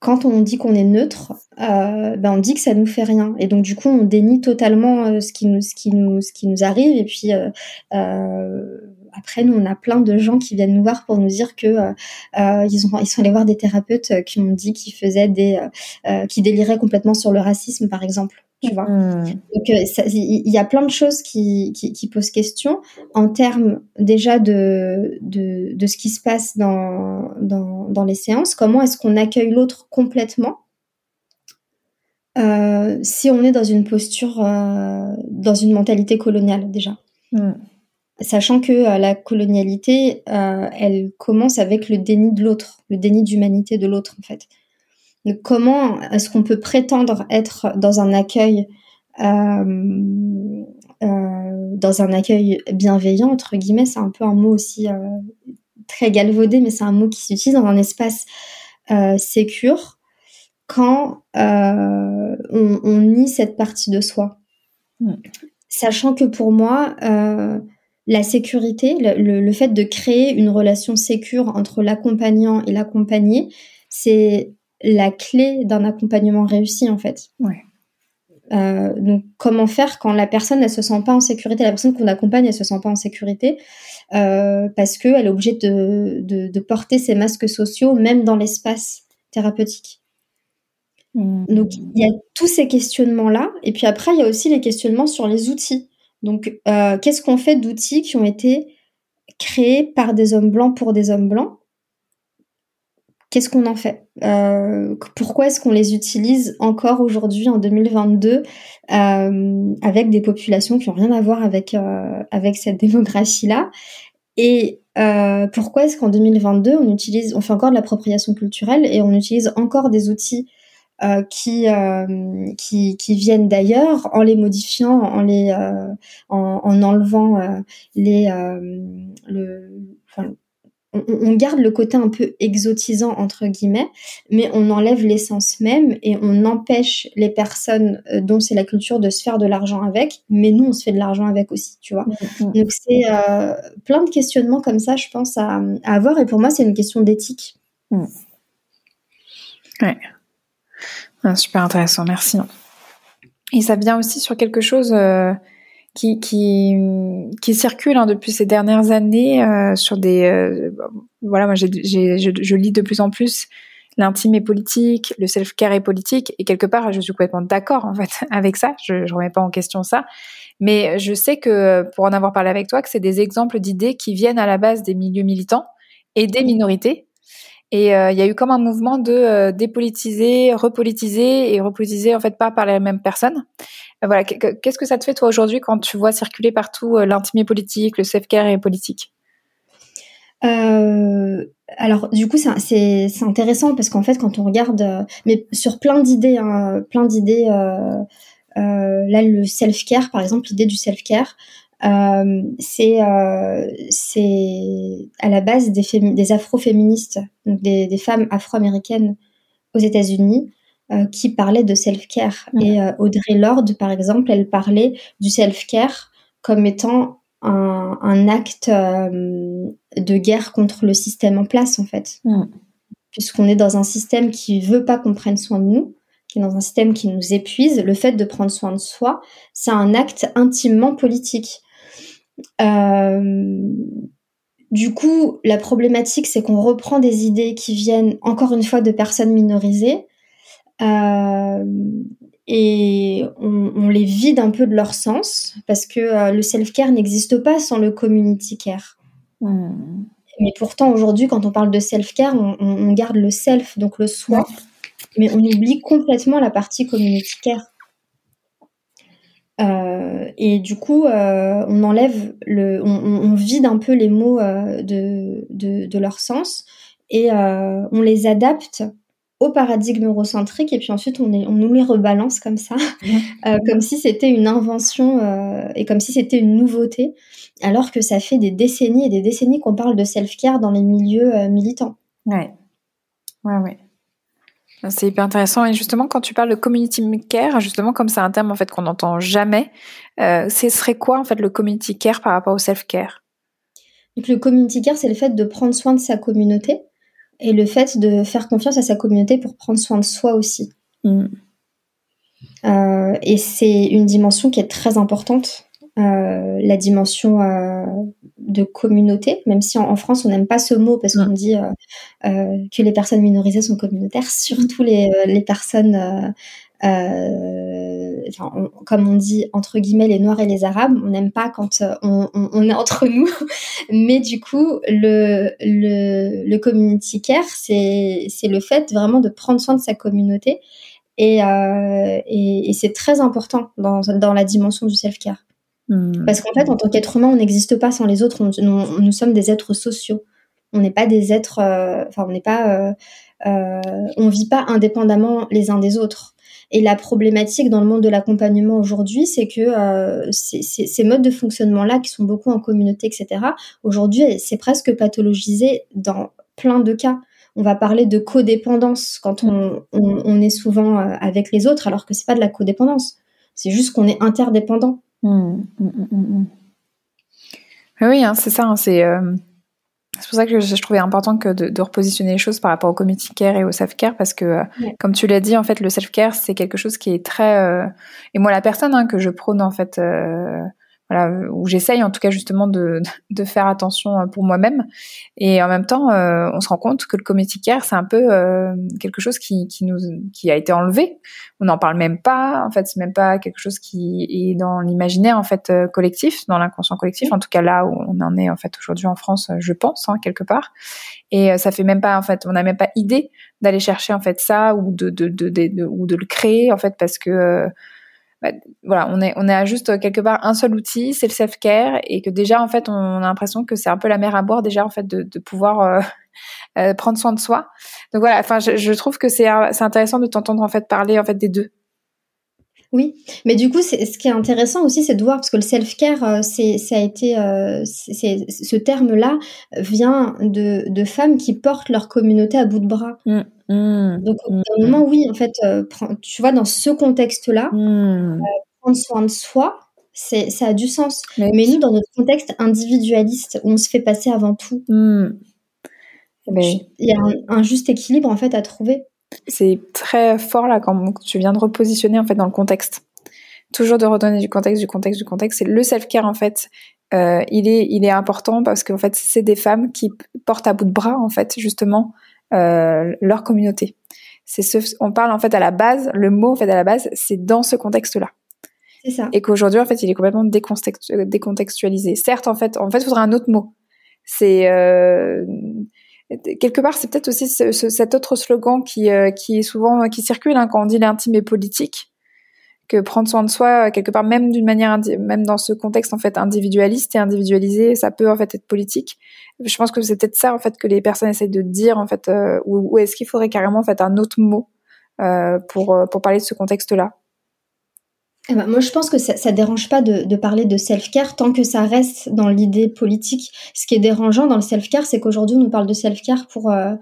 quand on dit qu'on est neutre, euh, ben on dit que ça nous fait rien. Et donc du coup, on dénie totalement euh, ce qui nous, ce qui nous, ce qui nous arrive. Et puis euh, euh après, nous, on a plein de gens qui viennent nous voir pour nous dire que euh, ils, ont, ils sont allés voir des thérapeutes qui ont dit qu'ils faisaient des, qui déliraient complètement sur le racisme, par exemple tu vois. Hmm. Donc euh, il y a plein de choses qui, qui, qui posent question en termes déjà de, de, de, ce qui se passe dans, dans, dans les séances. Comment est-ce qu'on accueille l'autre complètement? Euh, si on est dans une posture, euh, dans une mentalité coloniale déjà. Hmm. Sachant que euh, la colonialité, euh, elle commence avec le déni de l'autre, le déni d'humanité de l'autre en fait comment est-ce qu'on peut prétendre être dans un accueil euh, dans un accueil bienveillant entre guillemets c'est un peu un mot aussi très galvaudé mais c'est un mot qui s'utilise dans un espace sécure quand on, on, nie cette partie de soi mm. sachant que pour moi la sécurité, le, le, fait de créer une relation sécure entre l'accompagnant et l'accompagné, c'est la clé d'un accompagnement réussi en fait. Ouais. Euh, donc comment faire quand la personne ne se sent pas en sécurité, la personne qu'on accompagne elle se sent pas en sécurité euh, parce que elle est obligée de, de, porter ses masques sociaux même dans l'espace thérapeutique. Mmh. Donc il y a tous ces questionnements là et puis après il y a aussi les questionnements sur les outils. Donc euh, qu'est-ce qu'on fait d'outils qui ont été créés par des hommes blancs pour des hommes blancs? Qu'est-ce qu'on en fait? Euh, Pourquoi est-ce qu'on les utilise encore aujourd'hui en 2022 euh, avec des populations qui n'ont rien à voir avec cette démographie-là? Et pourquoi est-ce qu'en 2022 on utilise, on fait encore de l'appropriation culturelle et on utilise encore des outils euh, qui, qui, qui viennent d'ailleurs en les modifiant, en les en, en, enlevant les le enfin, on, garde le côté un peu exotisant entre guillemets, mais on enlève l'essence même et on empêche les personnes euh, dont c'est la culture de se faire de l'argent avec, mais nous on se fait de l'argent avec aussi, tu vois. Mm, mm. Donc c'est euh, plein de questionnements comme ça, je pense à, avoir et pour moi c'est une question d'éthique. Mm. Ouais. Ah, super intéressant, merci. Et ça vient aussi sur quelque chose. Euh, qui, circule hein, depuis ces dernières années euh, sur des euh, voilà moi je, lis de plus en plus l'intime est politique le self care est politique et quelque part je suis complètement d'accord en fait avec ça je, je remets pas en question ça mais je sais que pour en avoir parlé avec toi que c'est des exemples d'idées qui viennent à la base des milieux militants et des minorités et euh, il y a eu comme un mouvement de euh, dépolitiser, repolitiser et repolitiser en fait pas par les mêmes personnes. Euh, voilà, qu'est-ce que ça te fait toi aujourd'hui quand tu vois circuler partout l'intimité politique, le self-care et politique? Alors du coup c'est intéressant parce qu'en fait quand on regarde, mais sur plein d'idées, hein, plein d'idées, là le self-care par exemple, l'idée du self-care, euh, c'est euh, c'est à la base des, des afro-féministes, donc des, des femmes afro-américaines aux États-Unis, euh, qui parlaient de self-care. Et Audrey Lorde, par exemple, elle parlait du self-care comme étant un, un acte de guerre contre le système en place, en fait. Puisqu'on est dans un système qui veut pas qu'on prenne soin de nous, qui est dans un système qui nous épuise, le fait de prendre soin de soi, c'est un acte intimement politique. Euh, du coup, la problématique, c'est qu'on reprend des idées qui viennent, encore une fois, de personnes minorisées, euh, et on, les vide un peu de leur sens, parce que euh, le self-care n'existe pas sans le community care. Hmm. Mais pourtant, aujourd'hui, quand on parle de self-care, on, garde le self, donc le soi, mais on oublie complètement la partie community care. Euh, et du coup, euh, on enlève le, on, on, vide un peu les mots euh, de, de, de, leur sens et on les adapte au paradigme eurocentrique et puis ensuite on, est, on nous les rebalance comme ça, comme si c'était une invention et comme si c'était une nouveauté, alors que ça fait des décennies et des décennies qu'on parle de self-care dans les milieux militants. Ouais, ouais, ouais. C'est hyper intéressant. Et justement, quand tu parles de community care, justement, comme c'est un terme en fait qu'on n'entend jamais, euh, ce serait quoi en fait le community care par rapport au self care Donc le community care, c'est le fait de prendre soin de sa communauté et le fait de faire confiance à sa communauté pour prendre soin de soi aussi. Mm. Euh, et c'est une dimension qui est très importante, euh, la dimension de communauté, même si en, France on n'aime pas ce mot parce qu'on dit que les personnes minorisées sont communautaires, surtout les, les personnes, enfin, comme on dit entre guillemets les Noirs et les Arabes, on n'aime pas quand on, on, on, est entre nous, mais du coup le, le, le community care, c'est le fait vraiment de prendre soin de sa communauté euh, et, et, c'est très important dans, dans, la dimension du self-care. Hmm. Parce qu'en fait, en tant qu'être humain, on n'existe pas sans les autres. On, nous sommes des êtres sociaux. On n'est pas des êtres. Euh, enfin, on n'est pas. Euh, on vit pas indépendamment les uns des autres. Et la problématique dans le monde de l'accompagnement aujourd'hui, c'est que ces modes de fonctionnement-là, qui sont beaucoup en communauté, etc., aujourd'hui, c'est presque pathologisé dans plein de cas on va parler de codépendance quand on, est souvent euh, avec les autres, alors que c'est pas de la codépendance. C'est juste qu'on est interdépendant. Mmh, mmh, mmh, oui, hein, c'est ça. Hein, euh, c'est pour ça que je, trouvais important que de, repositionner les choses par rapport au community care et au self care parce que, euh, comme tu l'as dit, en fait, le self care c'est quelque chose qui est très et moi la personne hein, que je prône en fait voilà, où j'essaye en tout cas justement de, de faire attention euh, pour moi-même. Et en même temps, euh, on se rend compte que le community care, c'est un peu euh, quelque chose qui, qui, nous, qui a été enlevé. On n'en parle même pas. En fait, c'est même pas quelque chose qui est dans l'imaginaire en fait collectif, dans l'inconscient collectif. En tout cas là où on en est en fait aujourd'hui en France, je pense hein, quelque part. Et ça fait même pas en fait, on n'a même pas idée d'aller chercher en fait ça ou de, de, de, de, ou de le créer en fait parce que bah, voilà, on est, on est à juste quelque part un seul outil, c'est le self-care, et que déjà, en fait, on a l'impression que c'est un peu la mer à boire, déjà, en fait, de, de pouvoir euh, euh, prendre soin de soi. Donc voilà, enfin, je, je trouve que c'est, c'est intéressant de t'entendre, en fait, parler, en fait, des deux. Oui, mais du coup, ce qui est intéressant aussi, c'est de voir parce que le self-care, euh, c'est, ça a été, c'est, ce terme-là vient de, de femmes qui portent leur communauté à bout de bras. Mmh. Mmh. Donc, au mmh. moment, oui, en fait, euh, tu vois, dans ce contexte-là, euh, prendre soin de soi, c'est, ça a du sens. Mais, nous, dans notre contexte individualiste, où on se fait passer avant tout, il y a un, juste équilibre, en fait, à trouver. C'est très fort, là, quand tu viens de repositionner, en fait, dans le contexte. Toujours de redonner du contexte, du contexte, du contexte. C'est le self-care, en fait. Euh, il est, il est important parce qu'en fait, c'est des femmes qui portent à bout de bras, en fait, justement, euh, leur communauté. C'est ce, on parle en fait à la base, le mot en fait à la base, c'est dans ce contexte-là. C'est ça. Et qu'aujourd'hui en fait, il est complètement décontextualisé. Certes, en fait, en fait, il faudrait un autre mot. C'est euh, quelque part, c'est peut-être aussi ce, cet autre slogan qui, euh, qui est souvent qui circule hein, quand on dit l'intime est politique que prendre soin de soi quelque part même d'une manière même dans ce contexte en fait individualiste et individualisé ça peut en fait être politique. Je pense que c'est peut-être ça en fait que les personnes essayent de dire en fait euh, ou, est-ce qu'il faudrait carrément en fait un autre mot euh, pour euh, pour parler de ce contexte là eh ben, moi, je pense que ça, ça dérange pas de, de parler de self-care tant que ça reste dans l'idée politique. Ce qui est dérangeant dans le self-care, c'est qu'aujourd'hui, on nous parle de self-care pour euh,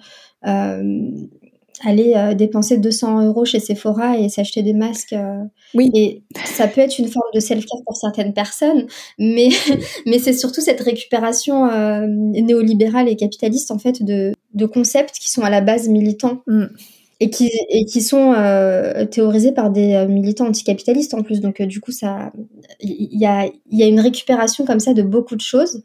euh, aller euh, dépenser 200 euros chez Sephora et s'acheter des masques. Oui. Et ça peut être une forme de self-care pour certaines personnes, mais, mais c'est surtout cette récupération néolibérale et capitaliste en fait de, de concepts qui sont à la base militants. Mm. Et qui, et qui sont théorisés par des militants anticapitalistes en plus. Donc, du coup, ça, il y a, y a une récupération comme ça de beaucoup de choses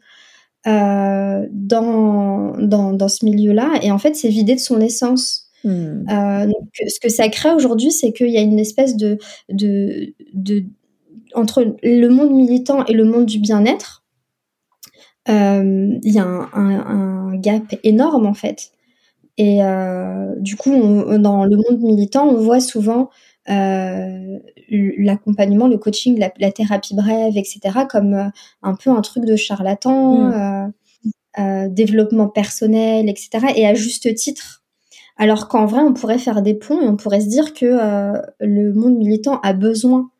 dans, dans, dans ce milieu-là. Et en fait, c'est vidé de son essence. Hmm. Euh, donc, ce que ça crée aujourd'hui, c'est qu'il y a une espèce de, de, de, entre le monde militant et le monde du bien-être, euh, il y a un, un, gap énorme en fait. Et euh, du coup, dans le monde militant, on voit souvent euh, l'accompagnement, le coaching, la, la, thérapie brève, etc., comme euh, un peu un truc de charlatan, euh, développement personnel, etc. Et à juste titre, alors qu'en vrai, on pourrait faire des ponts et on pourrait se dire que euh, le monde militant a besoin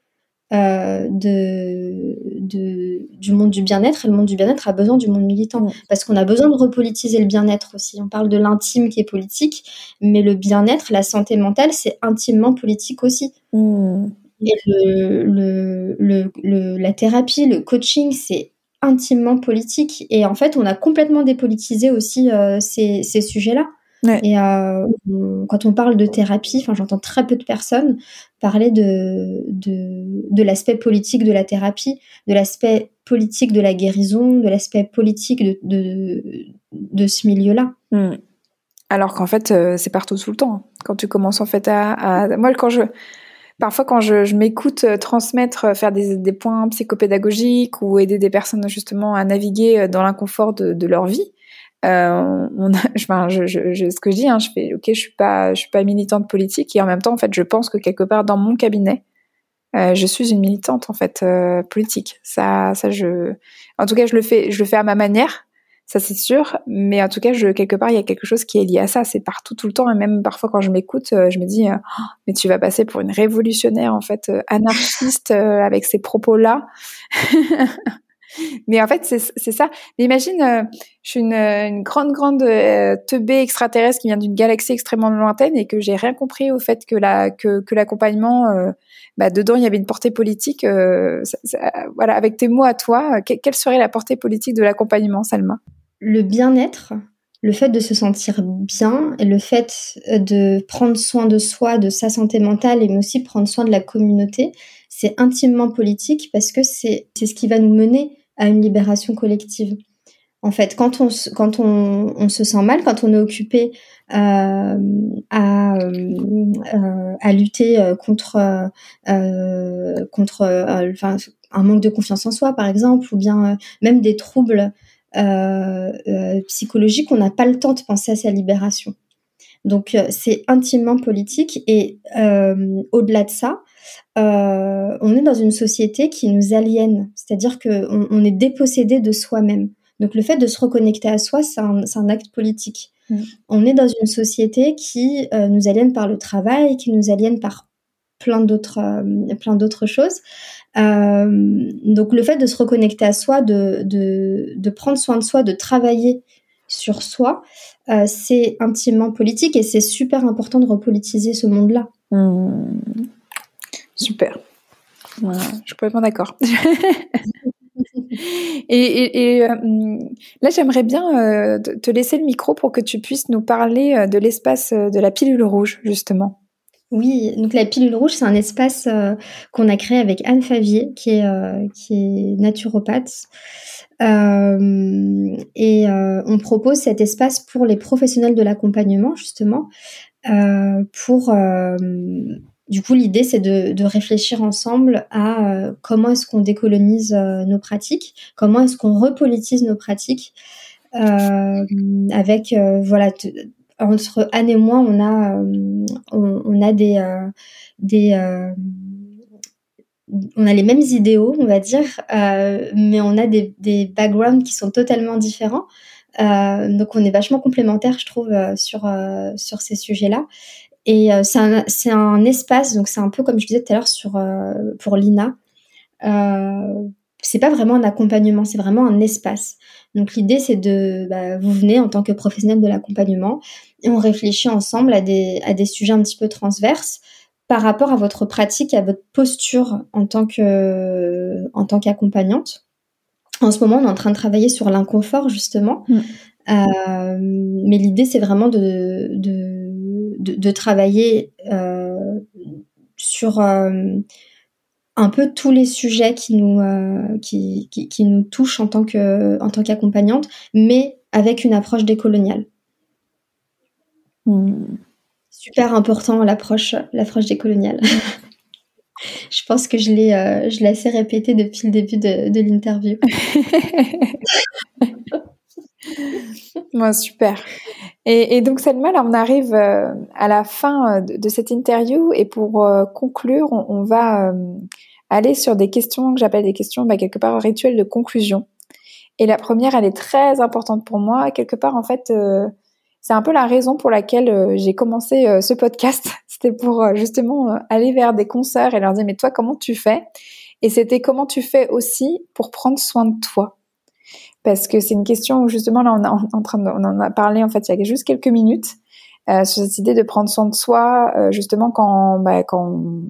euh, de, de, du monde du bien-être et le monde du bien-être a besoin du monde militant parce qu'on a besoin de repolitiser le bien-être aussi. On parle de l'intime qui est politique, mais le bien-être, la santé mentale, c'est intimement politique aussi. Mm. Et le, le, le, le, la thérapie, le coaching, c'est intimement politique. Et en fait, on a complètement dépolitisé aussi euh, ces, ces sujets-là. Et euh, quand on parle de thérapie, enfin, j'entends très peu de personnes parler de, de, de l'aspect politique de la thérapie, de l'aspect politique de la guérison, de l'aspect politique de, de, de, ce milieu-là. Hmm. Alors qu'en fait, euh, c'est partout tout le temps. Quand tu commences en fait à, à... moi, quand je parfois quand je, je m'écoute euh, transmettre, faire des, des, points psychopédagogiques ou aider des personnes justement à naviguer dans l'inconfort de, de, leur vie, euh, on a, enfin, je, je, ce que je dis, hein, je fais, ok, je suis pas, je suis pas militante politique et en même temps, en fait, je pense que quelque part dans mon cabinet, euh, je suis une militante en fait euh, politique. Ça, ça, je, en tout cas, je le fais, je le fais à ma manière ça c'est sûr, mais en tout cas, je, quelque part, il y a quelque chose qui est lié à ça. C'est partout, tout le temps, et même parfois quand je m'écoute, euh, je me dis, euh, oh, mais tu vas passer pour une révolutionnaire, en fait, euh, anarchiste avec ces propos-là. mais en fait, c'est ça. Mais imagine, je suis une, une grande, grande teubée extraterrestre qui vient d'une galaxie extrêmement lointaine et que j'ai rien compris au fait que la que, l'accompagnement, bah, dedans il y avait une portée politique. voilà, avec tes mots à toi, quelle serait la portée politique de l'accompagnement, Salma? Le bien-être, le fait de se sentir bien et le fait euh, de prendre soin de soi, de sa santé mentale et mais aussi prendre soin de la communauté, c'est intimement politique parce que c'est ce qui va nous mener à une libération collective. En fait, quand on, quand on, on se sent mal, quand on est occupé euh, à, euh, à lutter contre, contre un manque de confiance en soi, par exemple, ou bien même des troubles euh, euh, psychologique, on n'a pas le temps de penser à sa libération. Donc euh, c'est intimement politique et au-delà de ça, on est dans une société qui nous aliène, c'est-à-dire qu'on on est dépossédé de soi-même. Donc le fait de se reconnecter à soi, c'est un, un, acte politique. Mmh. On est dans une société qui nous aliène par le travail, qui nous aliène par plein d'autres plein d'autres choses. Euh, donc le fait de se reconnecter à soi, de, de, de prendre soin de soi, de travailler sur soi, euh, c'est intimement politique et c'est super important de repolitiser ce monde-là. Mmh. Super. je suis complètement d'accord. et, et, euh, là, j'aimerais bien te laisser le micro pour que tu puisses nous parler de l'espace de la pilule rouge, justement. Oui, donc la pilule rouge, c'est un espace euh, qu'on a créé avec Anne Favier, qui est, euh, qui est naturopathe. Euh, et on propose cet espace pour les professionnels de l'accompagnement, justement, pour... du coup, l'idée, c'est de, de, réfléchir ensemble à comment est-ce qu'on décolonise nos pratiques, comment est-ce qu'on repolitise nos pratiques, avec voilà entre Anne et moi, on a, euh, euh, euh, les mêmes idéaux, on va dire, mais on a des, backgrounds qui sont totalement différents. donc on est vachement complémentaires, je trouve, sur ces sujets-là. Et c'est un, un, espace, donc c'est un peu comme je disais tout à l'heure sur pour Lina. c'est pas vraiment un accompagnement, c'est vraiment un espace. Donc l'idée c'est de, bah, vous venez en tant que professionnel de l'accompagnement et on réfléchit ensemble à des, à des sujets un petit peu transverses par rapport à votre pratique, à votre posture en tant que, en tant qu'accompagnante. En ce moment, on est en train de travailler sur l'inconfort justement, mm. euh, mais l'idée c'est vraiment de, de, travailler euh, sur euh, un peu tous les sujets qui nous, euh, qui, qui, qui, nous touchent en tant que en tant qu'accompagnante, mais avec une approche décoloniale. Hmm. Super important l'approche l'approche décoloniale. je pense que je l'ai euh, je l'ai assez répété depuis le début de, de l'interview. Moi, super. Et, donc, Selma, là, on arrive euh, à la fin euh, de, cette interview et pour euh, conclure, on, va aller sur des questions que j'appelle des questions, bah, quelque part, rituels de conclusion. Et la première, elle est très importante pour moi. Quelque part, en fait, c'est un peu la raison pour laquelle j'ai commencé ce podcast. C'était pour justement aller vers des concerts et leur dire, mais toi, comment tu fais? Et c'était comment tu fais aussi pour prendre soin de toi? Parce que c'est une question où justement là on, en train on en a parlé en fait il y a juste quelques minutes euh, sur cette idée de prendre soin de soi, euh, justement quand, bah, quand, on,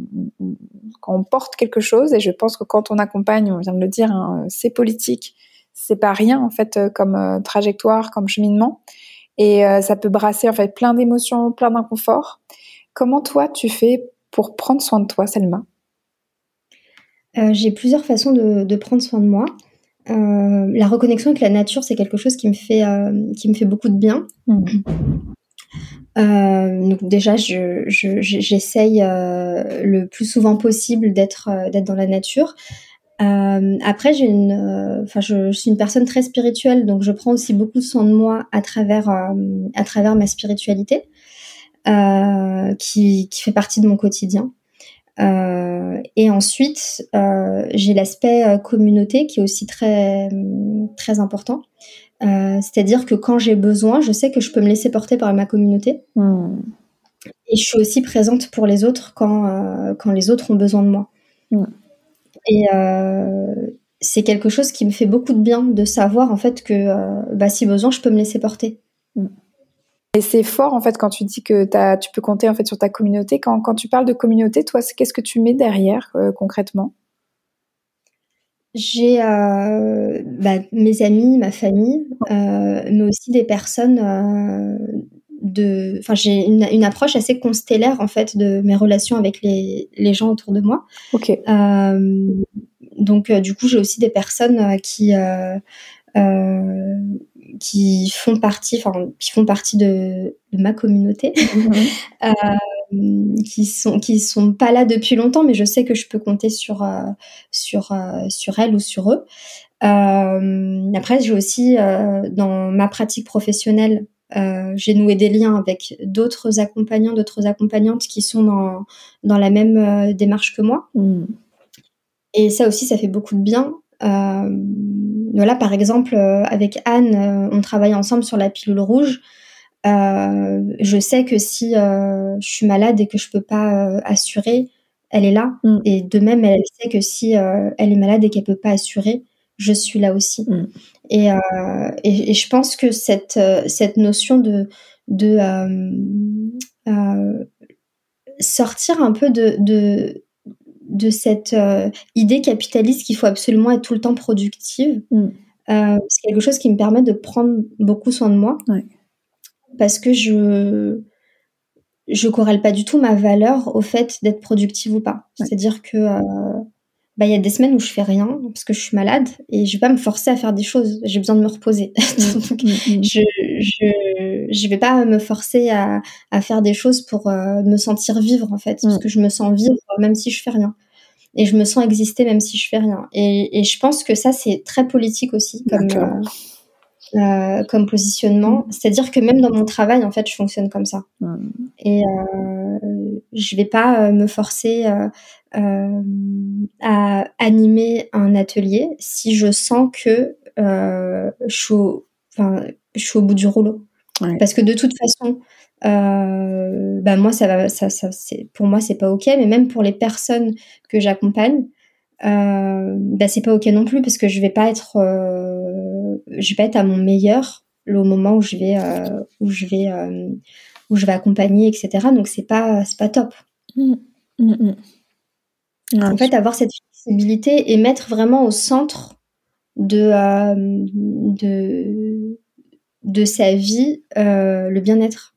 quand on porte quelque chose. Et je pense que quand on accompagne, on vient de le dire, hein, c'est politique, c'est pas rien en fait euh, comme euh, trajectoire, comme cheminement. Et ça peut brasser en fait plein d'émotions, plein d'inconfort. Comment toi tu fais pour prendre soin de toi, Selma? J'ai plusieurs façons de, de, prendre soin de moi. La reconnexion avec la nature, c'est quelque chose qui me fait, qui me fait beaucoup de bien. Mmh. Euh, donc déjà, j'essaye je, euh, le plus souvent possible d'être euh, d'être dans la nature. Euh, après, j'ai une, euh, enfin, je, je, suis une personne très spirituelle, donc je prends aussi beaucoup soin de moi à travers à travers ma spiritualité, qui qui fait partie de mon quotidien. Et ensuite, j'ai l'aspect communauté qui est aussi très très important. Euh, c'est-à-dire que quand j'ai besoin, je sais que je peux me laisser porter par ma communauté. Hmm. Et je suis aussi présente pour les autres quand, euh, quand les autres ont besoin de moi. Hmm. Et euh, c'est quelque chose qui me fait beaucoup de bien de savoir en fait que bah, si besoin, je peux me laisser porter. Hmm. Et c'est fort en fait quand tu dis que tu peux compter en fait sur ta communauté. Quand, quand tu parles de communauté, toi, qu'est-ce que tu mets derrière concrètement? J'ai euh, bah, mes amis, ma famille, euh, mais aussi des personnes euh, de. Enfin, j'ai une, une, approche assez constellaire en fait de mes relations avec les, les gens autour de moi. Ok. Euh, donc, euh, du coup, j'ai aussi des personnes euh, qui qui font partie, enfin, qui font partie de, de ma communauté. Mm-hmm. Euh, qui sont qui sont pas là depuis longtemps, mais je sais que je peux compter sur euh, sur euh, sur elles ou sur eux. après, j'ai aussi dans ma pratique professionnelle, j'ai noué des liens avec d'autres accompagnants, d'autres accompagnantes qui sont dans dans la même démarche que moi. Mm. Et ça aussi, ça fait beaucoup de bien. Voilà, par exemple, avec Anne, on travaille ensemble sur la pilule rouge. Euh, je sais que si euh, je suis malade et que je peux pas euh, assurer, elle est là. Mm. Et de même, elle sait que si elle est malade et qu'elle peut pas assurer, je suis là aussi. Mm. Et, et, et, je pense que cette, cette notion de, de sortir un peu de, de, de cette idée capitaliste qu'il faut absolument être tout le temps productive, mm. c'est quelque chose qui me permet de prendre beaucoup soin de moi. Ouais parce que je je corrèle pas du tout ma valeur au fait d'être productive ou pas. C'est-à-dire que euh, bah il y a des semaines où je fais rien parce que je suis malade et je vais pas me forcer à faire des choses. J'ai besoin de me reposer. Donc, mm, mm, mm. je je je vais pas me forcer à à faire des choses pour euh, me sentir vivre en fait parce que je me sens vivre même si je fais rien. Et je me sens exister même si je fais rien. Et, et je pense que ça c'est très politique aussi comme euh, comme positionnement. C'est-à-dire que même dans mon travail, en fait, je fonctionne comme ça. Et euh, je vais pas euh, me forcer euh, euh, à animer un atelier si je sens que je suis, au, enfin, je suis au bout du rouleau. Parce que de toute façon, bah moi, ça va, ça, ça, c'est, pour moi, c'est pas ok. Mais même pour les personnes que j'accompagne, euh, bah c'est pas ok non plus parce que je vais pas être euh, je vais pas être à mon meilleur au moment où je vais euh, où je vais euh, où je vais accompagner etc donc c'est pas c'est pas top mmh. Mmh, en fait avoir cette flexibilité et mettre vraiment au centre de euh, de de sa vie le bien-être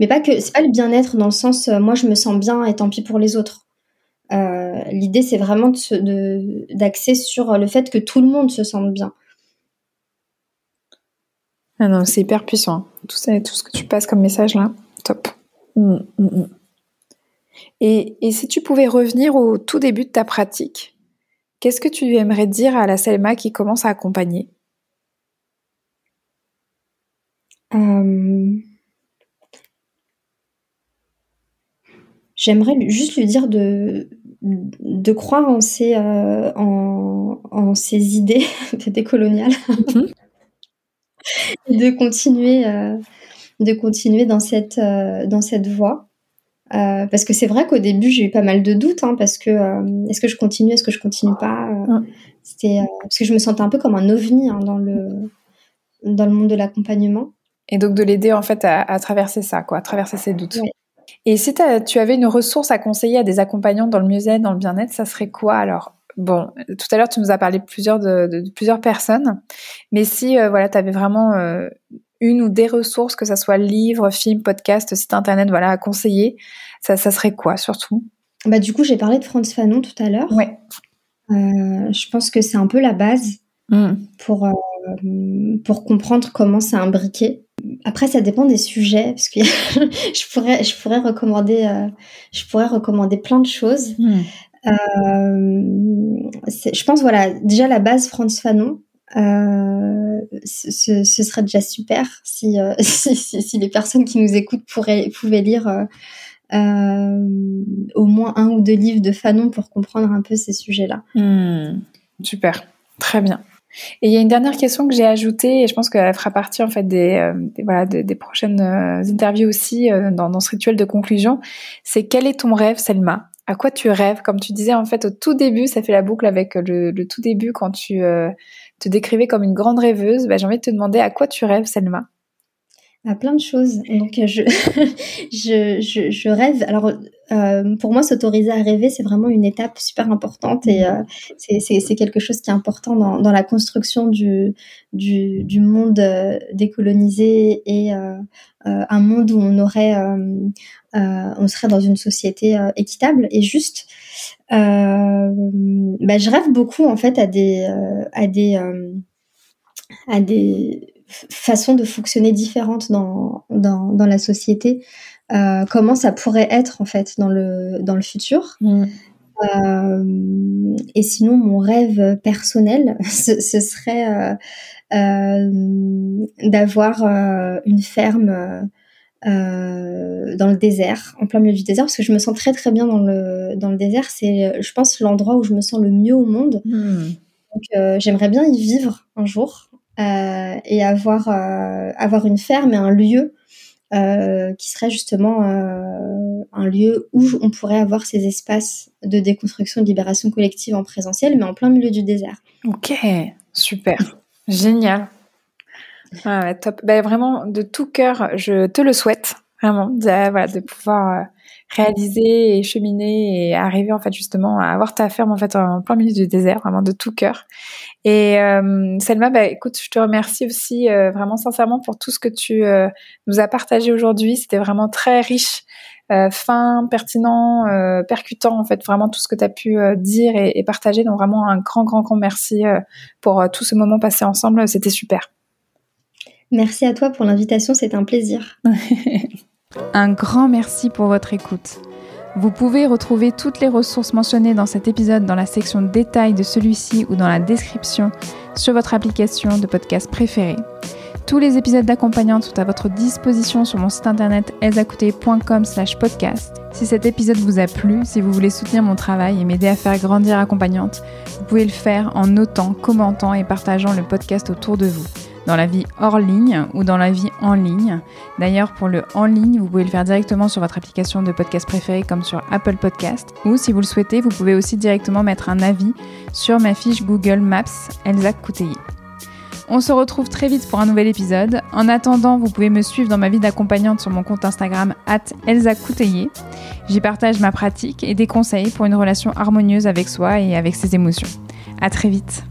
mais pas que c'est pas le bien-être dans le sens moi je me sens bien et tant pis pour les autres euh, l'idée, c'est vraiment d'axer de, sur le fait que tout le monde se sente bien. Ah non, c'est hyper puissant. Tout, ça, tout ce que tu passes comme message là, top. Mm, mm, mm. Et, et, si tu pouvais revenir au tout début de ta pratique, qu'est-ce que tu aimerais dire à la Selma qui commence à accompagner? Euh... J'aimerais juste lui dire de, de croire en ses, euh, en, en, ses idées décoloniales mhm. et de continuer, euh, de continuer dans cette, euh, dans cette voie. Parce que c'est vrai qu'au début j'ai eu pas mal de doutes hein, parce que est-ce que je continue, est-ce que je continue pas. C'était parce que je me sentais un peu comme un ovni hein, dans le dans le monde de l'accompagnement. Et donc de l'aider en fait à, traverser ça, quoi, à traverser ses doutes. Et si tu avais une ressource à conseiller à des accompagnants dans le mieux-être, dans le bien-être, ça serait quoi alors? Bon, tout à l'heure tu nous as parlé de plusieurs, de, plusieurs personnes, mais si euh, voilà, tu avais vraiment euh, une ou des ressources, que ça soit livre, film, podcast, site internet, voilà, à conseiller, ça, ça serait quoi surtout? Bah du coup j'ai parlé de Franz Fanon tout à l'heure. Ouais. Euh, je pense que c'est un peu la base mmh. pour pour comprendre comment c'est imbriqué. Après, ça dépend des sujets, parce que je pourrais, je pourrais recommander, euh, je pourrais recommander plein de choses. Hmm. Euh, je pense, voilà, déjà la base Franz Fanon, euh, ce, serait déjà super si, si, les personnes qui nous écoutent pourraient, pouvaient lire au moins un ou deux livres de Fanon pour comprendre un peu ces sujets-là. Hmm. Super, très bien. Et il y a une dernière question que j'ai ajoutée, et je pense qu'elle fera partie en fait des, euh, voilà des, prochaines euh, interviews aussi euh, dans, dans, ce rituel de conclusion. C'est quel est ton rêve, Selma? À quoi tu rêves? Comme tu disais en fait au tout début, ça fait la boucle avec le, le tout début quand tu te décrivais comme une grande rêveuse. Bah, j'ai envie de te demander à quoi tu rêves, Selma à plein de choses. Donc je, je, je, je, rêve. Alors euh, pour moi, s'autoriser à rêver, c'est vraiment une étape super importante et euh, c'est quelque chose qui est important dans, dans la construction du, du, du monde euh, décolonisé et euh, euh, un monde où on aurait, on serait dans une société équitable et juste. bah, je rêve beaucoup en fait à des, à des, à des façons de fonctionner différentes dans, dans, dans la société, euh, comment ça pourrait être en fait dans le, dans le futur. Mm. Euh, et sinon, mon rêve personnel, ce, ce serait euh, d'avoir une ferme euh, dans le désert, en plein milieu du désert, parce que je me sens très très bien dans le, dans le désert. C'est, je pense, l'endroit où je me sens le mieux au monde. Mm. Donc, j'aimerais bien y vivre un jour. Euh, et avoir euh, avoir une ferme et un lieu euh, qui serait justement un lieu où on pourrait avoir ces espaces de déconstruction de libération collective en présentiel, mais en plein milieu du désert. Ok, super, génial. Ah top. Ben, vraiment, de tout cœur, je te le souhaite, vraiment, de, voilà, de pouvoir réaliser et cheminer et arriver en fait justement à avoir ta ferme en fait en plein milieu du désert, vraiment de tout cœur. Et euh, Selma, bah, écoute, je te remercie aussi euh, vraiment sincèrement pour tout ce que tu euh, nous as partagé aujourd'hui. C'était vraiment très riche, euh, fin, pertinent, percutant en fait, vraiment tout ce que tu as pu dire et, et, partager. Donc vraiment un grand, grand, grand merci pour tout ce moment passé ensemble. C'était super. Merci à toi pour l'invitation, c'est un plaisir. Un grand merci pour votre écoute. Vous pouvez retrouver toutes les ressources mentionnées dans cet épisode dans la section détails de celui-ci ou dans la description sur votre application de podcast préférée. Tous les épisodes d'accompagnante sont à votre disposition sur mon site internet slash podcast. Si cet épisode vous a plu, si vous voulez soutenir mon travail et m'aider à faire grandir accompagnante, vous pouvez le faire en notant, commentant et partageant le podcast autour de vous dans la vie hors ligne ou dans la vie en ligne. D'ailleurs, pour le en ligne, vous pouvez le faire directement sur votre application de podcast préférée comme sur Apple Podcast. Ou si vous le souhaitez, vous pouvez aussi directement mettre un avis sur ma fiche Google Maps Elsa Couteillé. On se retrouve très vite pour un nouvel épisode. En attendant, vous pouvez me suivre dans ma vie d'accompagnante sur mon compte Instagram Elsa Couteillé. J'y partage ma pratique et des conseils pour une relation harmonieuse avec soi et avec ses émotions. À très vite.